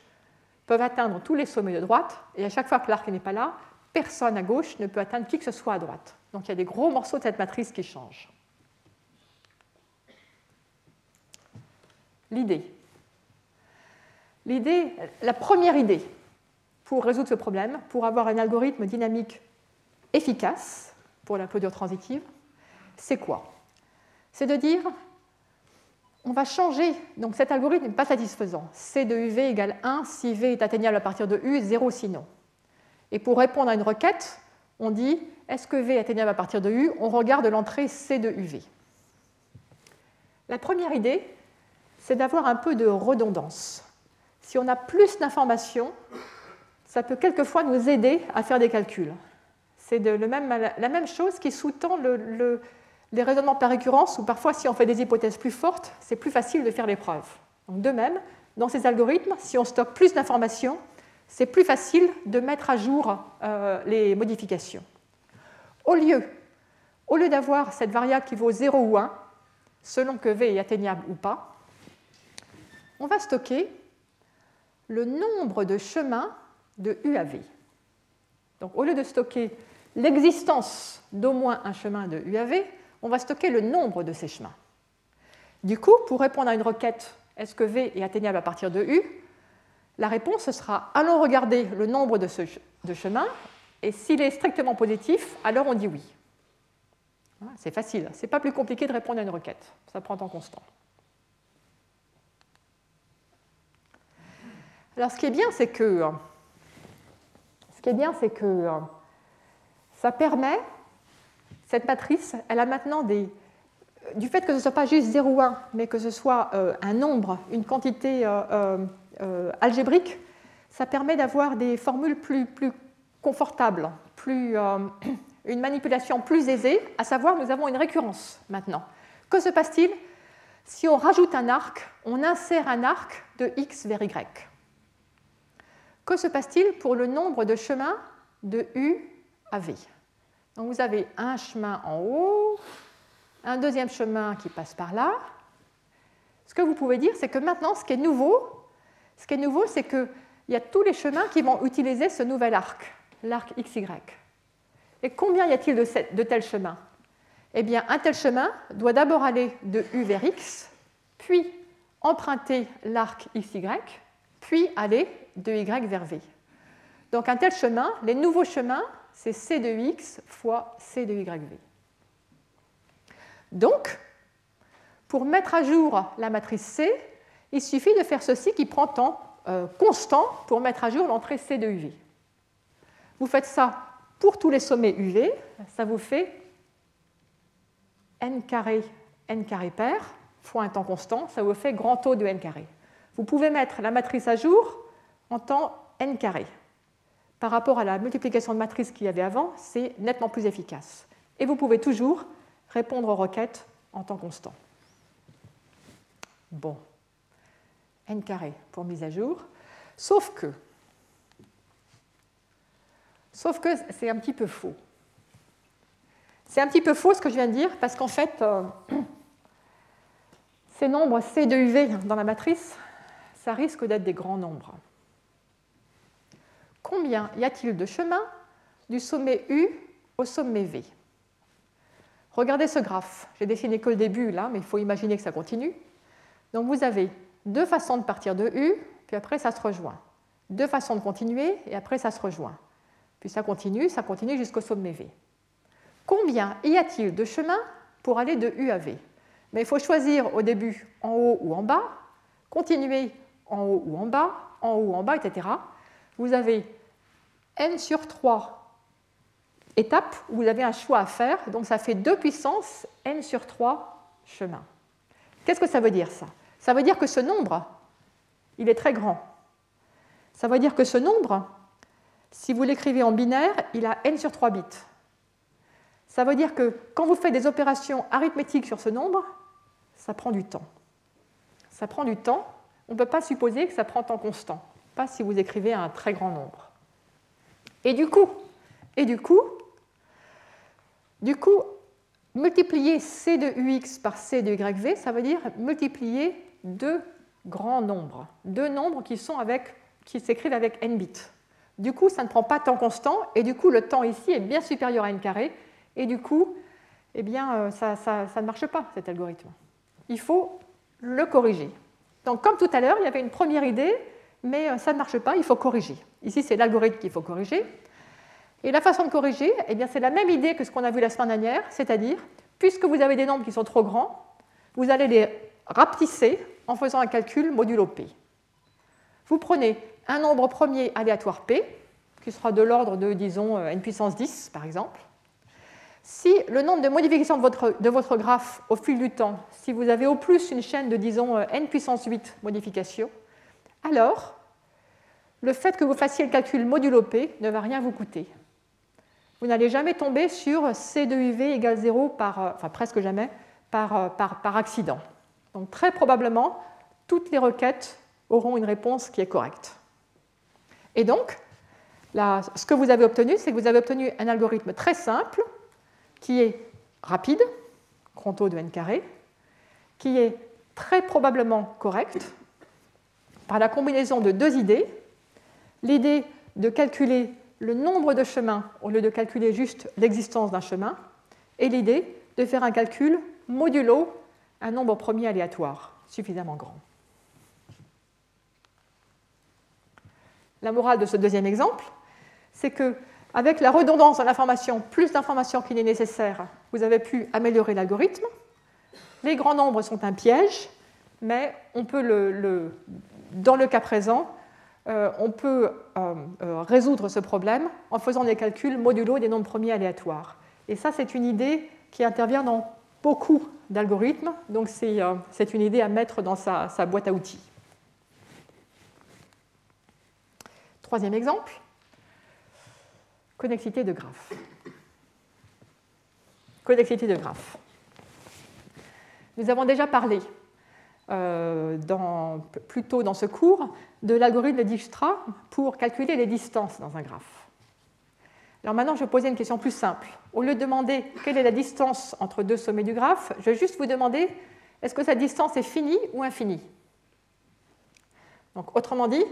B: peuvent atteindre tous les sommets de droite, et à chaque fois que l'arc n'est pas là, personne à gauche ne peut atteindre qui que ce soit à droite. Donc il y a des gros morceaux de cette matrice qui changent. L'idée. L'idée, la première idée pour résoudre ce problème, pour avoir un algorithme dynamique efficace pour la clôture transitive, c'est quoi? C'est de dire, on va changer, donc cet algorithme n'est pas satisfaisant. C de UV égale 1 si V est atteignable à partir de U, 0 sinon. Et pour répondre à une requête, on dit, est-ce que V est atteignable à partir de U? On regarde l'entrée C de UV. La première idée, c'est d'avoir un peu de redondance. Si on a plus d'informations, ça peut quelquefois nous aider à faire des calculs. C'est la même chose qui sous-tend les raisonnements par récurrence, où parfois, si on fait des hypothèses plus fortes, c'est plus facile de faire les preuves. de même, dans ces algorithmes, si on stocke plus d'informations, c'est plus facile de mettre à jour euh, les modifications. Au lieu, au lieu d'avoir cette variable qui vaut 0 ou 1, selon que V est atteignable ou pas, on va stocker le nombre de chemins de U à V. Donc au lieu de stocker l'existence d'au moins un chemin de U à V, on va stocker le nombre de ces chemins. Du coup, pour répondre à une requête est-ce que V est atteignable à partir de U? La réponse sera allons regarder le nombre de, de chemins, et s'il est strictement positif, alors on dit oui. C'est facile, c'est pas plus compliqué de répondre à une requête, ça prend temps constant. Alors ce qui est bien, c'est que, ce qui est bien, c'est que ça permet, cette matrice, elle a maintenant des, du fait que ce ne soit pas juste 0 ou 1, mais que ce soit euh, un nombre, une quantité euh, euh, algébrique, ça permet d'avoir des formules plus, plus confortables, plus, une manipulation plus aisée, à savoir nous avons une récurrence maintenant. Que se passe-t-il? Si on rajoute un arc, on insère un arc de x vers y que se passe-t-il pour le nombre de chemins de U à V Donc vous avez un chemin en haut, un deuxième chemin qui passe par là. Ce que vous pouvez dire, c'est que maintenant, ce qui est nouveau, ce qui est nouveau, c'est qu'il y a tous les chemins qui vont utiliser ce nouvel arc, l'arc XY. Et combien y a-t-il de tels chemins? Eh bien, un tel chemin doit d'abord aller de U vers X, puis emprunter l'arc XY, puis aller de y vers v. Donc un tel chemin, les nouveaux chemins, c'est c de x fois c de yv. Donc, pour mettre à jour la matrice C, il suffit de faire ceci qui prend temps euh, constant pour mettre à jour l'entrée C de UV. Vous faites ça pour tous les sommets UV, ça vous fait n carré, n carré pair fois un temps constant, ça vous fait grand taux de n carré. Vous pouvez mettre la matrice à jour en temps n carré. Par rapport à la multiplication de matrices qu'il y avait avant, c'est nettement plus efficace. Et vous pouvez toujours répondre aux requêtes en temps constant. Bon, n carré pour mise à jour, sauf que, sauf que c'est un petit peu faux. C'est un petit peu faux ce que je viens de dire, parce qu'en fait, euh, ces nombres C de UV dans la matrice, ça risque d'être des grands nombres combien y a-t-il de chemins du sommet U au sommet V? Regardez ce graphe. J'ai dessiné que le début là, mais il faut imaginer que ça continue. Donc vous avez deux façons de partir de U, puis après ça se rejoint. Deux façons de continuer, et après ça se rejoint. Puis ça continue, ça continue jusqu'au sommet V. Combien y a-t-il de chemins pour aller de U à V? Mais il faut choisir au début en haut ou en bas, continuer en haut ou en bas, en haut ou en bas, etc vous avez n sur 3 étapes où vous avez un choix à faire, donc ça fait 2 puissance n sur 3 chemins. Qu'est-ce que ça veut dire ça? Ça veut dire que ce nombre, il est très grand. Ça veut dire que ce nombre, si vous l'écrivez en binaire, il a n sur 3 bits. Ça veut dire que quand vous faites des opérations arithmétiques sur ce nombre, ça prend du temps. Ça prend du temps. On ne peut pas supposer que ça prend temps constant si vous écrivez un très grand nombre. Et du coup, et du coup, du coup, multiplier c de ux par c de yv, ça veut dire multiplier deux grands nombres, deux nombres qui sont avec qui s'écrivent avec n bits. Du coup, ça ne prend pas temps constant, et du coup, le temps ici est bien supérieur à n carré, et du coup, eh bien, euh, ça, ça ne marche pas, cet algorithme. Il faut le corriger. Donc, comme tout à l'heure, il y avait une première idée, mais euh, ça ne marche pas, il faut corriger. Ici, c'est l'algorithme qu'il faut corriger. Et la façon de corriger, eh c'est la même idée que ce qu'on a vu la semaine dernière, c'est-à-dire, puisque vous avez des nombres qui sont trop grands, vous allez les rapetisser en faisant un calcul modulo p. Vous prenez un nombre premier aléatoire p, qui sera de l'ordre de, disons, euh, n puissance 10, par exemple. Si le nombre de modifications de votre, de votre graphe au fil du temps, si vous avez au plus une chaîne de, disons, euh, n puissance 8 modifications, alors le fait que vous fassiez le calcul modulo p ne va rien vous coûter vous n'allez jamais tomber sur C de UV égale 0 par, euh, enfin presque jamais, euh, par, accident. Donc très probablement, toutes les requêtes auront une réponse qui est correcte. Et donc, ce que vous avez obtenu, c'est que vous avez obtenu un algorithme très simple, qui est rapide, taux de n carré, qui est très probablement correct, par la combinaison de deux idées. L'idée de calculer le nombre de chemins au lieu de calculer juste l'existence d'un chemin, et l'idée de faire un calcul modulo un nombre premier aléatoire suffisamment grand. La morale de ce deuxième exemple, c'est que avec la redondance dans l'information, plus d'informations qu'il est nécessaire, vous avez pu améliorer l'algorithme. Les grands nombres sont un piège, mais on peut, le, dans le cas présent, euh, on peut euh, euh, résoudre ce problème en faisant des calculs modulo des nombres premiers aléatoires. Et ça, c'est une idée qui intervient dans beaucoup d'algorithmes, donc c'est une idée à mettre dans sa, boîte à outils. Troisième exemple, connexité de graphes. Connexité de graphes. Nous avons déjà parlé dans, plus tôt dans ce cours de l'algorithme de Dijkstra pour calculer les distances dans un graphe. Alors maintenant, je vais poser une question plus simple. Au lieu de demander quelle est la distance entre deux sommets du graphe, je vais juste vous demander est-ce que cette distance est finie ou infinie? Donc, autrement dit,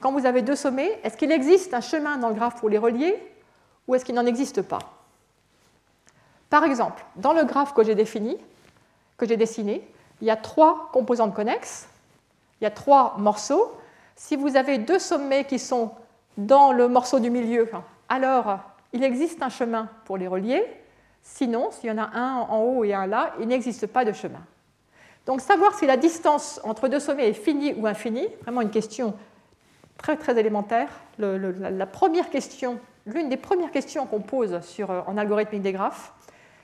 B: quand vous avez deux sommets, est-ce qu'il existe un chemin dans le graphe pour les relier ou est-ce qu'il n'en existe pas? Par exemple, dans le graphe que j'ai défini, que j'ai dessiné, il y a trois composantes connexes, il y a trois morceaux. Si vous avez deux sommets qui sont dans le morceau du milieu, alors il existe un chemin pour les relier. Sinon, s'il y en a un en haut et un là, il n'existe pas de chemin. Donc savoir si la distance entre deux sommets est finie ou infinie, vraiment une question très élémentaire. la, première question, l'une des premières questions qu'on pose sur, en algorithmique des graphes,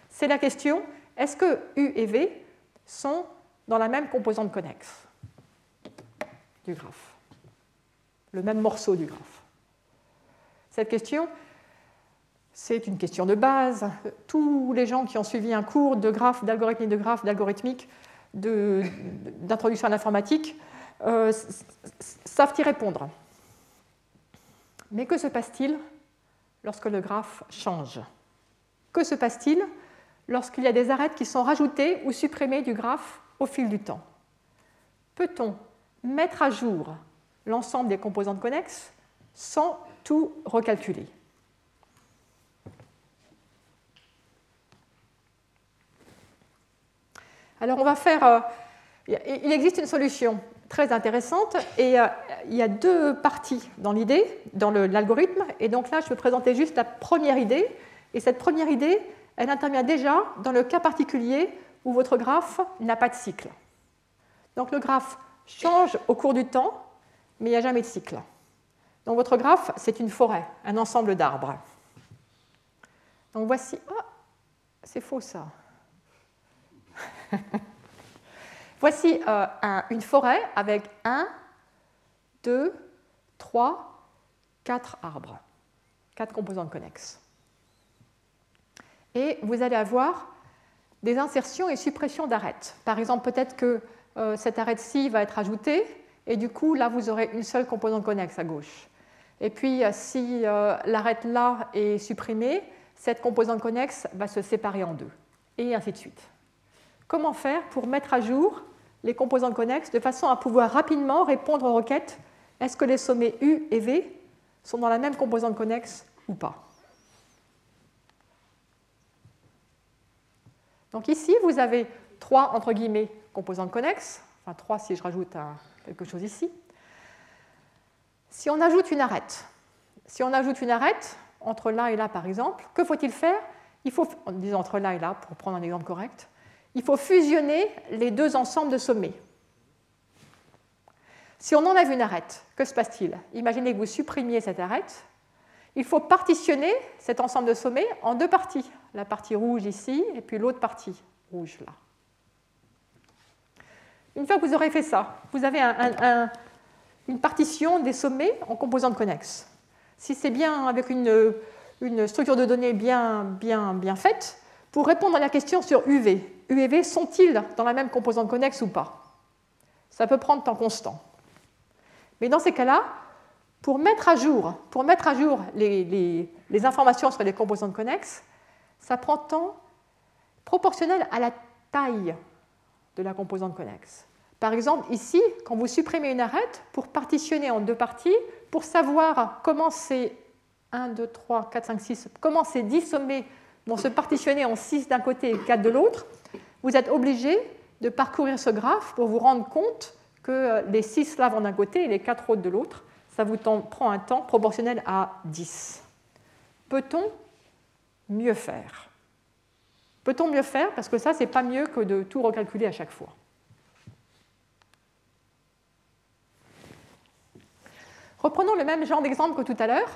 B: c'est la question est-ce que U et V sont dans la même composante connexe du graphe, le même morceau du graphe. Cette question, c'est une question de base. Tous les gens qui ont suivi un cours de graphe, d'algorithmique de graphe, d'algorithmique, d'introduction à l'informatique, euh, savent y répondre. Mais que se passe-t-il lorsque le graphe change? Que se passe-t-il lorsqu'il y a des arêtes qui sont rajoutées ou supprimées du graphe au fil du temps. Peut-on mettre à jour l'ensemble des composantes connexes sans tout recalculer? Alors on va faire... Euh, il existe une solution très intéressante et euh, il y a deux parties dans l'idée, dans l'algorithme. Et donc là, je vais présenter juste la première idée. Et cette première idée, elle intervient déjà dans le cas particulier où votre graphe n'a pas de cycle. Donc le graphe change au cours du temps, mais il n'y a jamais de cycle. Donc votre graphe, c'est une forêt, un ensemble d'arbres. Donc voici... Ah, c'est faux ça. voici euh, une forêt avec un, deux, trois, quatre arbres, quatre composantes connexes. Et vous allez avoir des insertions et suppressions d'arêtes. Par exemple, peut-être que euh, cette arête-ci va être ajoutée, et du coup, là, vous aurez une seule composante connexe à gauche. Et puis, euh, si euh, l'arête là est supprimée, cette composante connexe va se séparer en deux, et ainsi de suite. Comment faire pour mettre à jour les composantes connexes de façon à pouvoir rapidement répondre aux requêtes? Est-ce que les sommets U et V sont dans la même composante connexe ou pas? Donc ici, vous avez trois, entre guillemets, composantes connexes, enfin trois si je rajoute quelque chose ici. Si on ajoute une arête, si on ajoute une arête, entre là et là par exemple, que faut-il faire? Il faut, en disant entre là et là, pour prendre un exemple correct, il faut fusionner les deux ensembles de sommets. Si on enlève une arête, que se passe-t-il? Imaginez que vous supprimiez cette arête. Il faut partitionner cet ensemble de sommets en deux parties. La partie rouge ici et puis l'autre partie rouge là. Une fois que vous aurez fait ça, vous avez une partition des sommets en composantes connexes. Si c'est bien avec une, structure de données bien, bien, bien faite, pour répondre à la question sur UV, UV sont-ils dans la même composante connexe ou pas? Ça peut prendre temps constant. Mais dans ces cas-là, pour mettre à jour, les informations sur les composantes connexes, ça prend temps proportionnel à la taille de la composante connexe. Par exemple, ici, quand vous supprimez une arête, pour partitionner en deux parties, pour savoir comment ces 1, 2, 3, 4, 5, 6, comment ces 10 sommets vont se partitionner en 6 d'un côté et 4 de l'autre, vous êtes obligé de parcourir ce graphe pour vous rendre compte que les 6 là vont d'un côté et les 4 autres de l'autre. Ça vous prend un temps proportionnel à 10. Peut-on mieux faire Peut-on mieux faire? Parce que ça, c'est pas mieux que de tout recalculer à chaque fois. Reprenons le même genre d'exemple que tout à l'heure,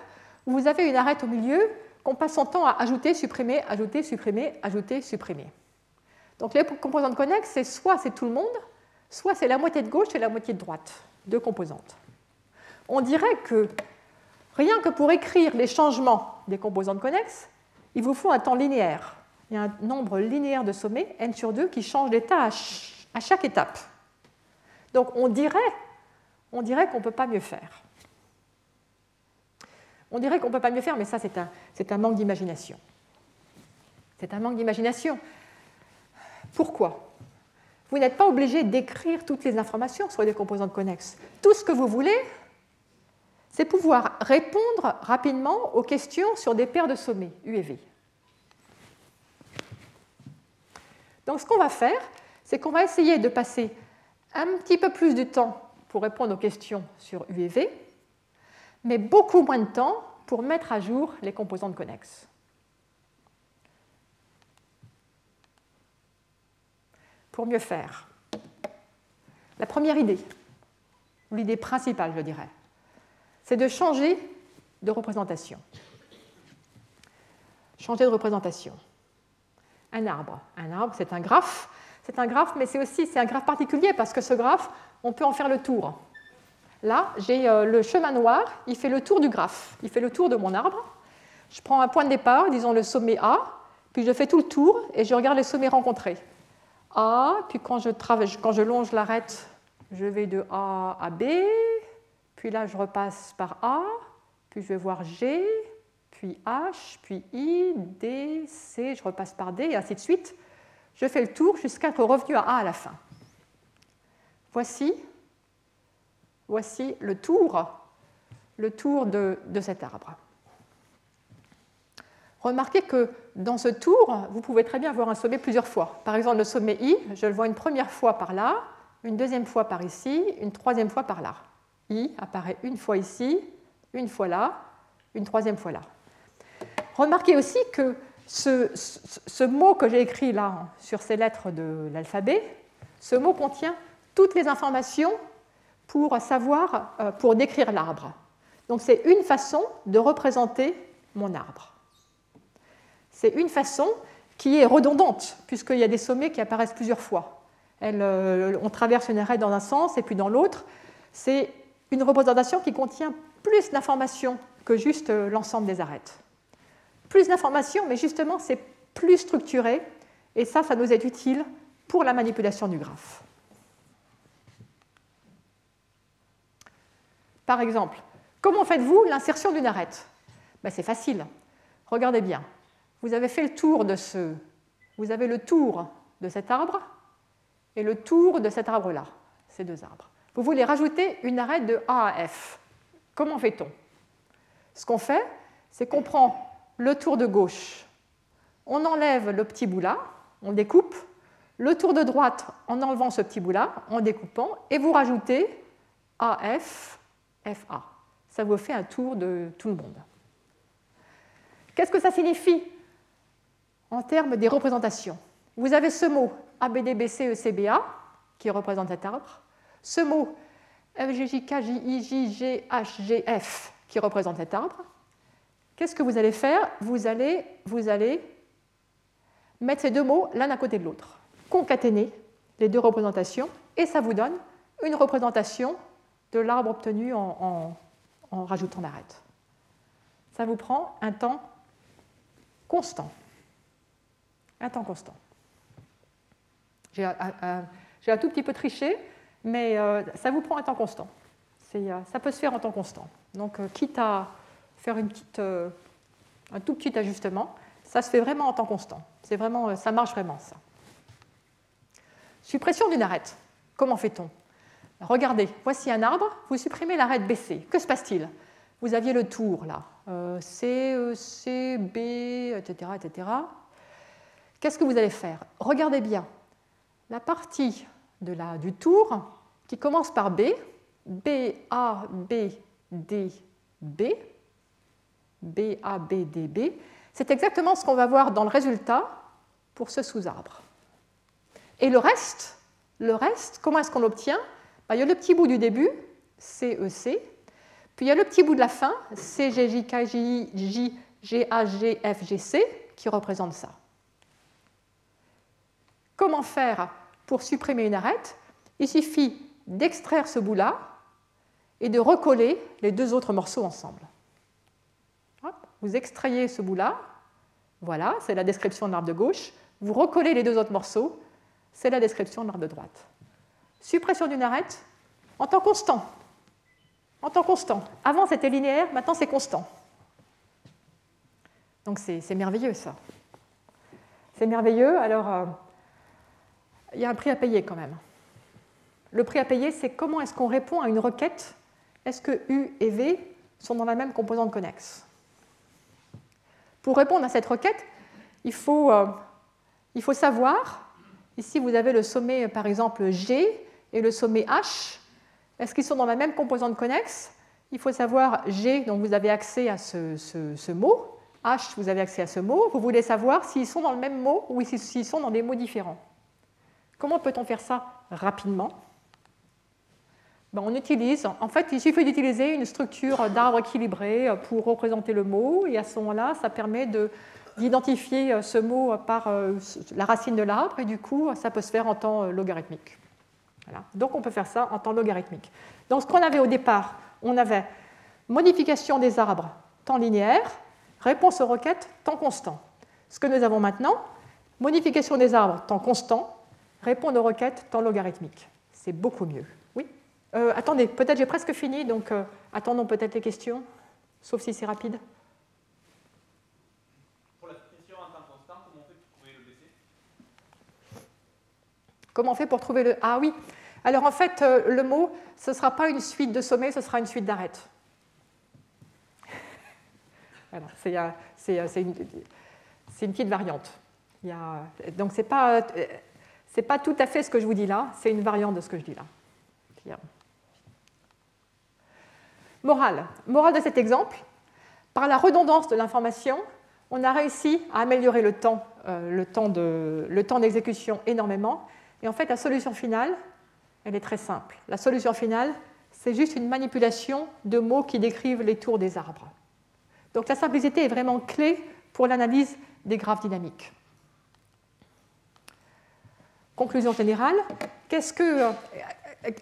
B: où vous avez une arête au milieu qu'on passe son temps à ajouter, supprimer, ajouter, supprimer, ajouter, supprimer. Donc les composantes connexes, c'est soit c'est tout le monde, soit c'est la moitié de gauche et la moitié de droite, deux composantes. On dirait que rien que pour écrire les changements des composantes connexes, il vous faut un temps linéaire. Il y a un nombre linéaire de sommets, n sur 2, qui change d'état à chaque étape. Donc on dirait, on dirait qu'on ne peut pas mieux faire. On dirait qu'on ne peut pas mieux faire, mais ça, c'est un, un, manque d'imagination. C'est un manque d'imagination. Pourquoi? Vous n'êtes pas obligé d'écrire toutes les informations sur les composantes connexes. Tout ce que vous voulez, c'est pouvoir répondre rapidement aux questions sur des paires de sommets, U et V. Donc ce qu'on va faire, c'est qu'on va essayer de passer un petit peu plus de temps pour répondre aux questions sur U et V, mais beaucoup moins de temps pour mettre à jour les composantes connexes. Pour mieux faire. La première idée, ou l'idée principale, je dirais, c'est de changer de représentation. Changer de représentation. Un arbre. Un arbre, c'est un graphe. C'est un graphe, mais c'est aussi c'est un graphe particulier parce que ce graphe, on peut en faire le tour. Là, j'ai euh, le chemin noir, il fait le tour du graphe, il fait le tour de mon arbre. Je prends un point de départ, disons le sommet A, puis je fais tout le tour et je regarde les sommets rencontrés. A, puis quand je, quand je longe l'arête, je vais de A à B, puis là je repasse par A, puis je vais voir G, puis H, puis I, D, C, je repasse par D, et ainsi de suite. Je fais le tour jusqu'à être revenu à A à la fin. Voici Voici le tour, le tour de, cet arbre. Remarquez que dans ce tour, vous pouvez très bien voir un sommet plusieurs fois. Par exemple, le sommet I, je le vois une première fois par là, une deuxième fois par ici, une troisième fois par là. I apparaît une fois ici, une fois là, une troisième fois là. Remarquez aussi que ce, mot que j'ai écrit là sur ces lettres de l'alphabet, ce mot contient toutes les informations pour savoir, euh, pour décrire l'arbre. Donc c'est une façon de représenter mon arbre. C'est une façon qui est redondante, puisqu'il y a des sommets qui apparaissent plusieurs fois. Euh, on traverse une arête dans un sens et puis dans l'autre. C'est une représentation qui contient plus d'informations que juste euh, l'ensemble des arêtes. Plus d'informations, mais justement, c'est plus structuré, et ça, ça nous est utile pour la manipulation du graphe. Par exemple, comment faites-vous l'insertion d'une arête? Ben, C'est facile. Regardez bien. Vous avez fait le tour de ce. Vous avez le tour de cet arbre et le tour de cet arbre-là, ces deux arbres. Vous voulez rajouter une arête de A à F. Comment fait-on? Ce qu'on fait, c'est qu'on prend le tour de gauche, on enlève le petit bout là, on découpe, le tour de droite en enlevant ce petit bout là, en découpant, et vous rajoutez AF, FA. Ça vous fait un tour de tout le monde. Qu'est-ce que ça signifie? En termes des représentations Vous avez ce mot ABDBCECBA qui représente cet arbre, ce mot FGJKJIJGHGF qui représente cet arbre. Qu'est-ce que vous allez faire? Vous allez, vous allez mettre ces deux mots l'un à côté de l'autre, concaténer les deux représentations, et ça vous donne une représentation de l'arbre obtenu en, rajoutant l'arête. Ça vous prend un temps constant. Un temps constant. J'ai un, tout petit peu triché, mais euh, ça vous prend un temps constant. Euh, ça peut se faire en temps constant. Donc, euh, quitte à faire un tout petit ajustement, ça se fait vraiment en temps constant. C'est vraiment, ça marche vraiment, ça. Suppression d'une arête. Comment fait-on? Regardez, voici un arbre, vous supprimez l'arête BC. Que se passe-t-il? Vous aviez le tour là, C, e, C, B, etc. etc. Qu'est-ce que vous allez faire? Regardez bien, la partie de la, du tour qui commence par B, B, A, B, D, B, B, A, B, D, B, c'est exactement ce qu'on va voir dans le résultat pour ce sous-arbre. Et le reste, le reste, comment est-ce qu'on l'obtient? Ben, Il y a le petit bout du début, C, E, C, puis il y a le petit bout de la fin, C, G, J, K, J, J, G, A, G, F, G, C, qui représente ça. Comment faire pour supprimer une arête? Il suffit d'extraire ce bout-là et de recoller les deux autres morceaux ensemble. Vous extrayez ce bout-là, voilà, c'est la description de l'arbre de gauche. Vous recollez les deux autres morceaux, c'est la description de l'arbre de droite. Suppression d'une arête en temps constant. En temps constant. Avant c'était linéaire, maintenant c'est constant. Donc c'est merveilleux ça. C'est merveilleux. Alors, euh, il y a un prix à payer quand même. Le prix à payer, c'est comment est-ce qu'on répond à une requête? Est-ce que U et V sont dans la même composante connexe? Pour répondre à cette requête, il faut, euh, il faut savoir, ici vous avez le sommet par exemple G et le sommet H, est-ce qu'ils sont dans la même composante connexe? Il faut savoir G, donc vous avez accès à ce, mot, H, vous avez accès à ce mot, vous voulez savoir s'ils sont dans le même mot ou s'ils sont dans des mots différents. Comment peut-on faire ça rapidement? On utilise, en fait, il suffit d'utiliser une structure d'arbre équilibré pour représenter le mot, et à ce moment-là, ça permet d'identifier ce mot par euh, la racine de l'arbre, et du coup, ça peut se faire en temps euh, logarithmique. Donc, on peut faire ça en temps logarithmique. Donc, ce qu'on avait au départ, on avait modification des arbres, temps linéaire, réponse aux requêtes, temps constant. Ce que nous avons maintenant, modification des arbres, temps constant, répondre aux requêtes temps logarithmique. C'est beaucoup mieux. Euh, Attendez, peut-être j'ai presque fini, donc euh, attendons peut-être les questions, sauf si c'est rapide.
C: Pour la question en temps constant, comment on fait pour trouver le BC
B: Comment on fait pour trouver le... Ah oui Alors en fait, euh, le mot, ce ne sera pas une suite de sommets, ce sera une suite d'arêtes. c'est une, une, petite variante. Il y a, donc ce n'est pas tout à fait ce que je vous dis là, c'est une variante de ce que je dis là. Morale. De cet exemple. Par la redondance de l'information, on a réussi à améliorer le temps, euh, le temps, d'exécution énormément. Et en fait, la solution finale, elle est très simple. La solution finale, c'est juste une manipulation de mots qui décrivent les tours des arbres. Donc la simplicité est vraiment clé pour l'analyse des graphes dynamiques. Conclusion générale, que,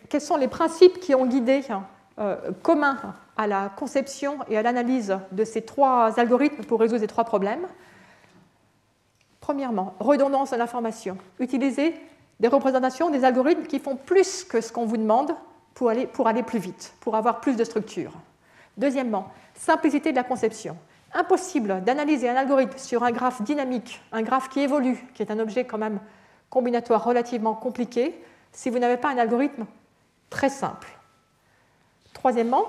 B: quels sont les principes qui ont guidé euh, communs à la conception et à l'analyse de ces trois algorithmes pour résoudre ces trois problèmes Premièrement, redondance de l'information. Utiliser des représentations, des algorithmes qui font plus que ce qu'on vous demande pour aller, pour aller plus vite, pour avoir plus de structure. Deuxièmement, simplicité de la conception. Impossible d'analyser un algorithme sur un graphe dynamique, un graphe qui évolue, qui est un objet quand même combinatoire relativement compliqué si vous n'avez pas un algorithme très simple. Troisièmement,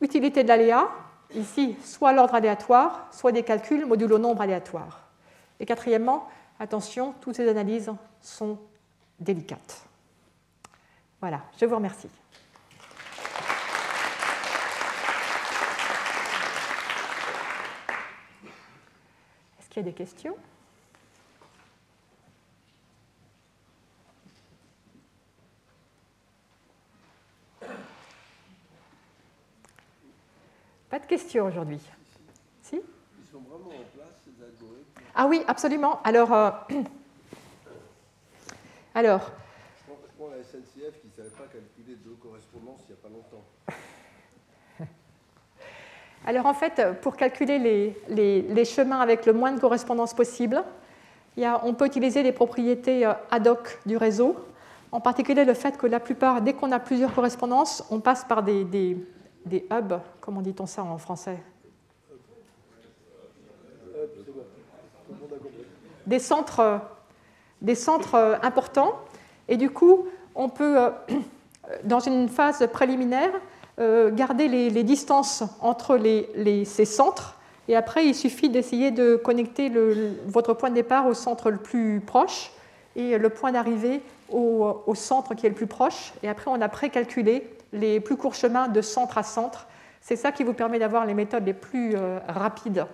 B: utilité de l'aléa, ici, soit l'ordre aléatoire, soit des calculs modulo nombre aléatoire. Et quatrièmement, attention, toutes ces analyses sont délicates. Voilà, je vous remercie. Est-ce qu'il y a des questions? Questions aujourd'hui. Si
D: Ils sont vraiment en place, ces algorithmes
B: Ah oui, absolument. Alors, euh, alors
D: je prends, je prends la SNCF qui ne savait pas calculer deux correspondances il n'y a pas longtemps.
B: Alors en fait, pour calculer les, les- les chemins avec le moins de correspondance possible, il y a- on peut utiliser les propriétés euh, ad hoc du réseau, en particulier le fait que la plupart, dès qu'on a plusieurs correspondances, on passe par des, des- des hubs, comment dit-on ça en français des centres, des centres euh, importants. Et du coup, on peut, euh, dans une phase préliminaire, euh, garder les, distances entre ces centres. Et après, il suffit d'essayer de connecter votre point de départ au centre le plus proche et le point d'arrivée au, au centre qui est le plus proche. Et après, on a précalculé les plus courts chemins de centre à centre. C'est ça qui vous permet d'avoir les méthodes les plus euh, rapides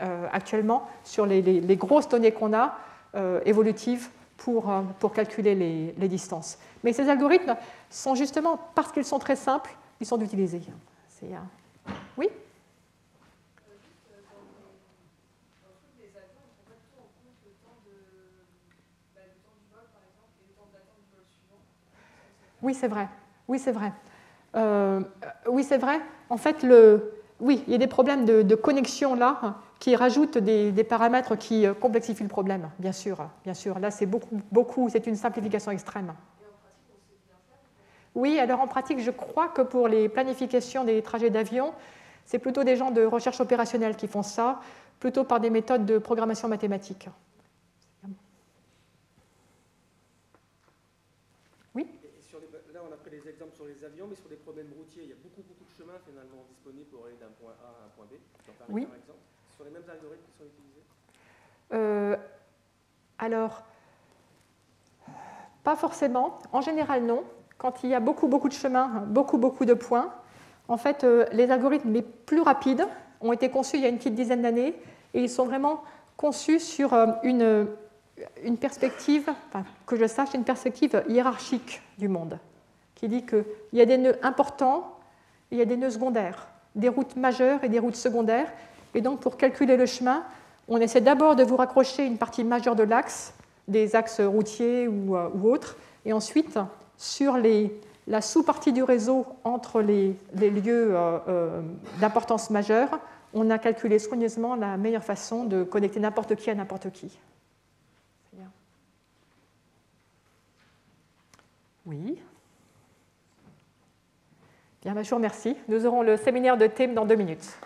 B: euh, actuellement sur les, grosses données qu'on a euh, évolutives pour, pour calculer les, distances. Mais ces algorithmes sont justement, parce qu'ils sont très simples, ils sont utilisés. C'est, Oui? Oui, c'est vrai. Oui, c'est vrai. Euh, oui, c'est vrai. En fait, le... oui, il y a des problèmes de, connexion là qui rajoutent des, des paramètres qui euh, complexifient le problème, bien sûr. Bien sûr. Là, c'est beaucoup, beaucoup, c'est une simplification extrême. Oui, alors en pratique, je crois que pour les planifications des trajets d'avion, c'est plutôt des gens de recherche opérationnelle qui font ça, plutôt par des méthodes de programmation mathématique.
E: Et sur les- là, on a pris les exemples sur les avions, mais sur des problèmes routiers, il y a beaucoup, beaucoup de chemins finalement disponibles pour aller d'un point A à un point B. Dans Paris,
B: Oui.
E: par exemple. Ce sont les mêmes algorithmes qui sont utilisés?
B: Euh, alors, pas forcément. En général, non. Quand il y a beaucoup, beaucoup de chemins, beaucoup, beaucoup de points, en fait, euh, les algorithmes les plus rapides ont été conçus il y a une petite dizaine d'années et ils sont vraiment conçus sur euh, une, une perspective, enfin, que je sache, une perspective hiérarchique du monde, qui dit qu'il y a des nœuds importants et il y a des nœuds secondaires, des routes majeures et des routes secondaires. Et donc, pour calculer le chemin, on essaie d'abord de vous raccrocher une partie majeure de l'axe, des axes routiers ou, euh, autres, et ensuite, sur la sous-partie du réseau entre les, lieux euh, euh, d'importance majeure, on a calculé soigneusement la meilleure façon de connecter n'importe qui à n'importe qui. Oui. Bien, ben, je vous. Nous aurons le séminaire de thème dans deux minutes.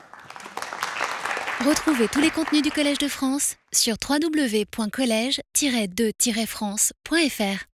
A: Retrouvez tous les contenus du Collège de France sur www.colège-2-france.fr.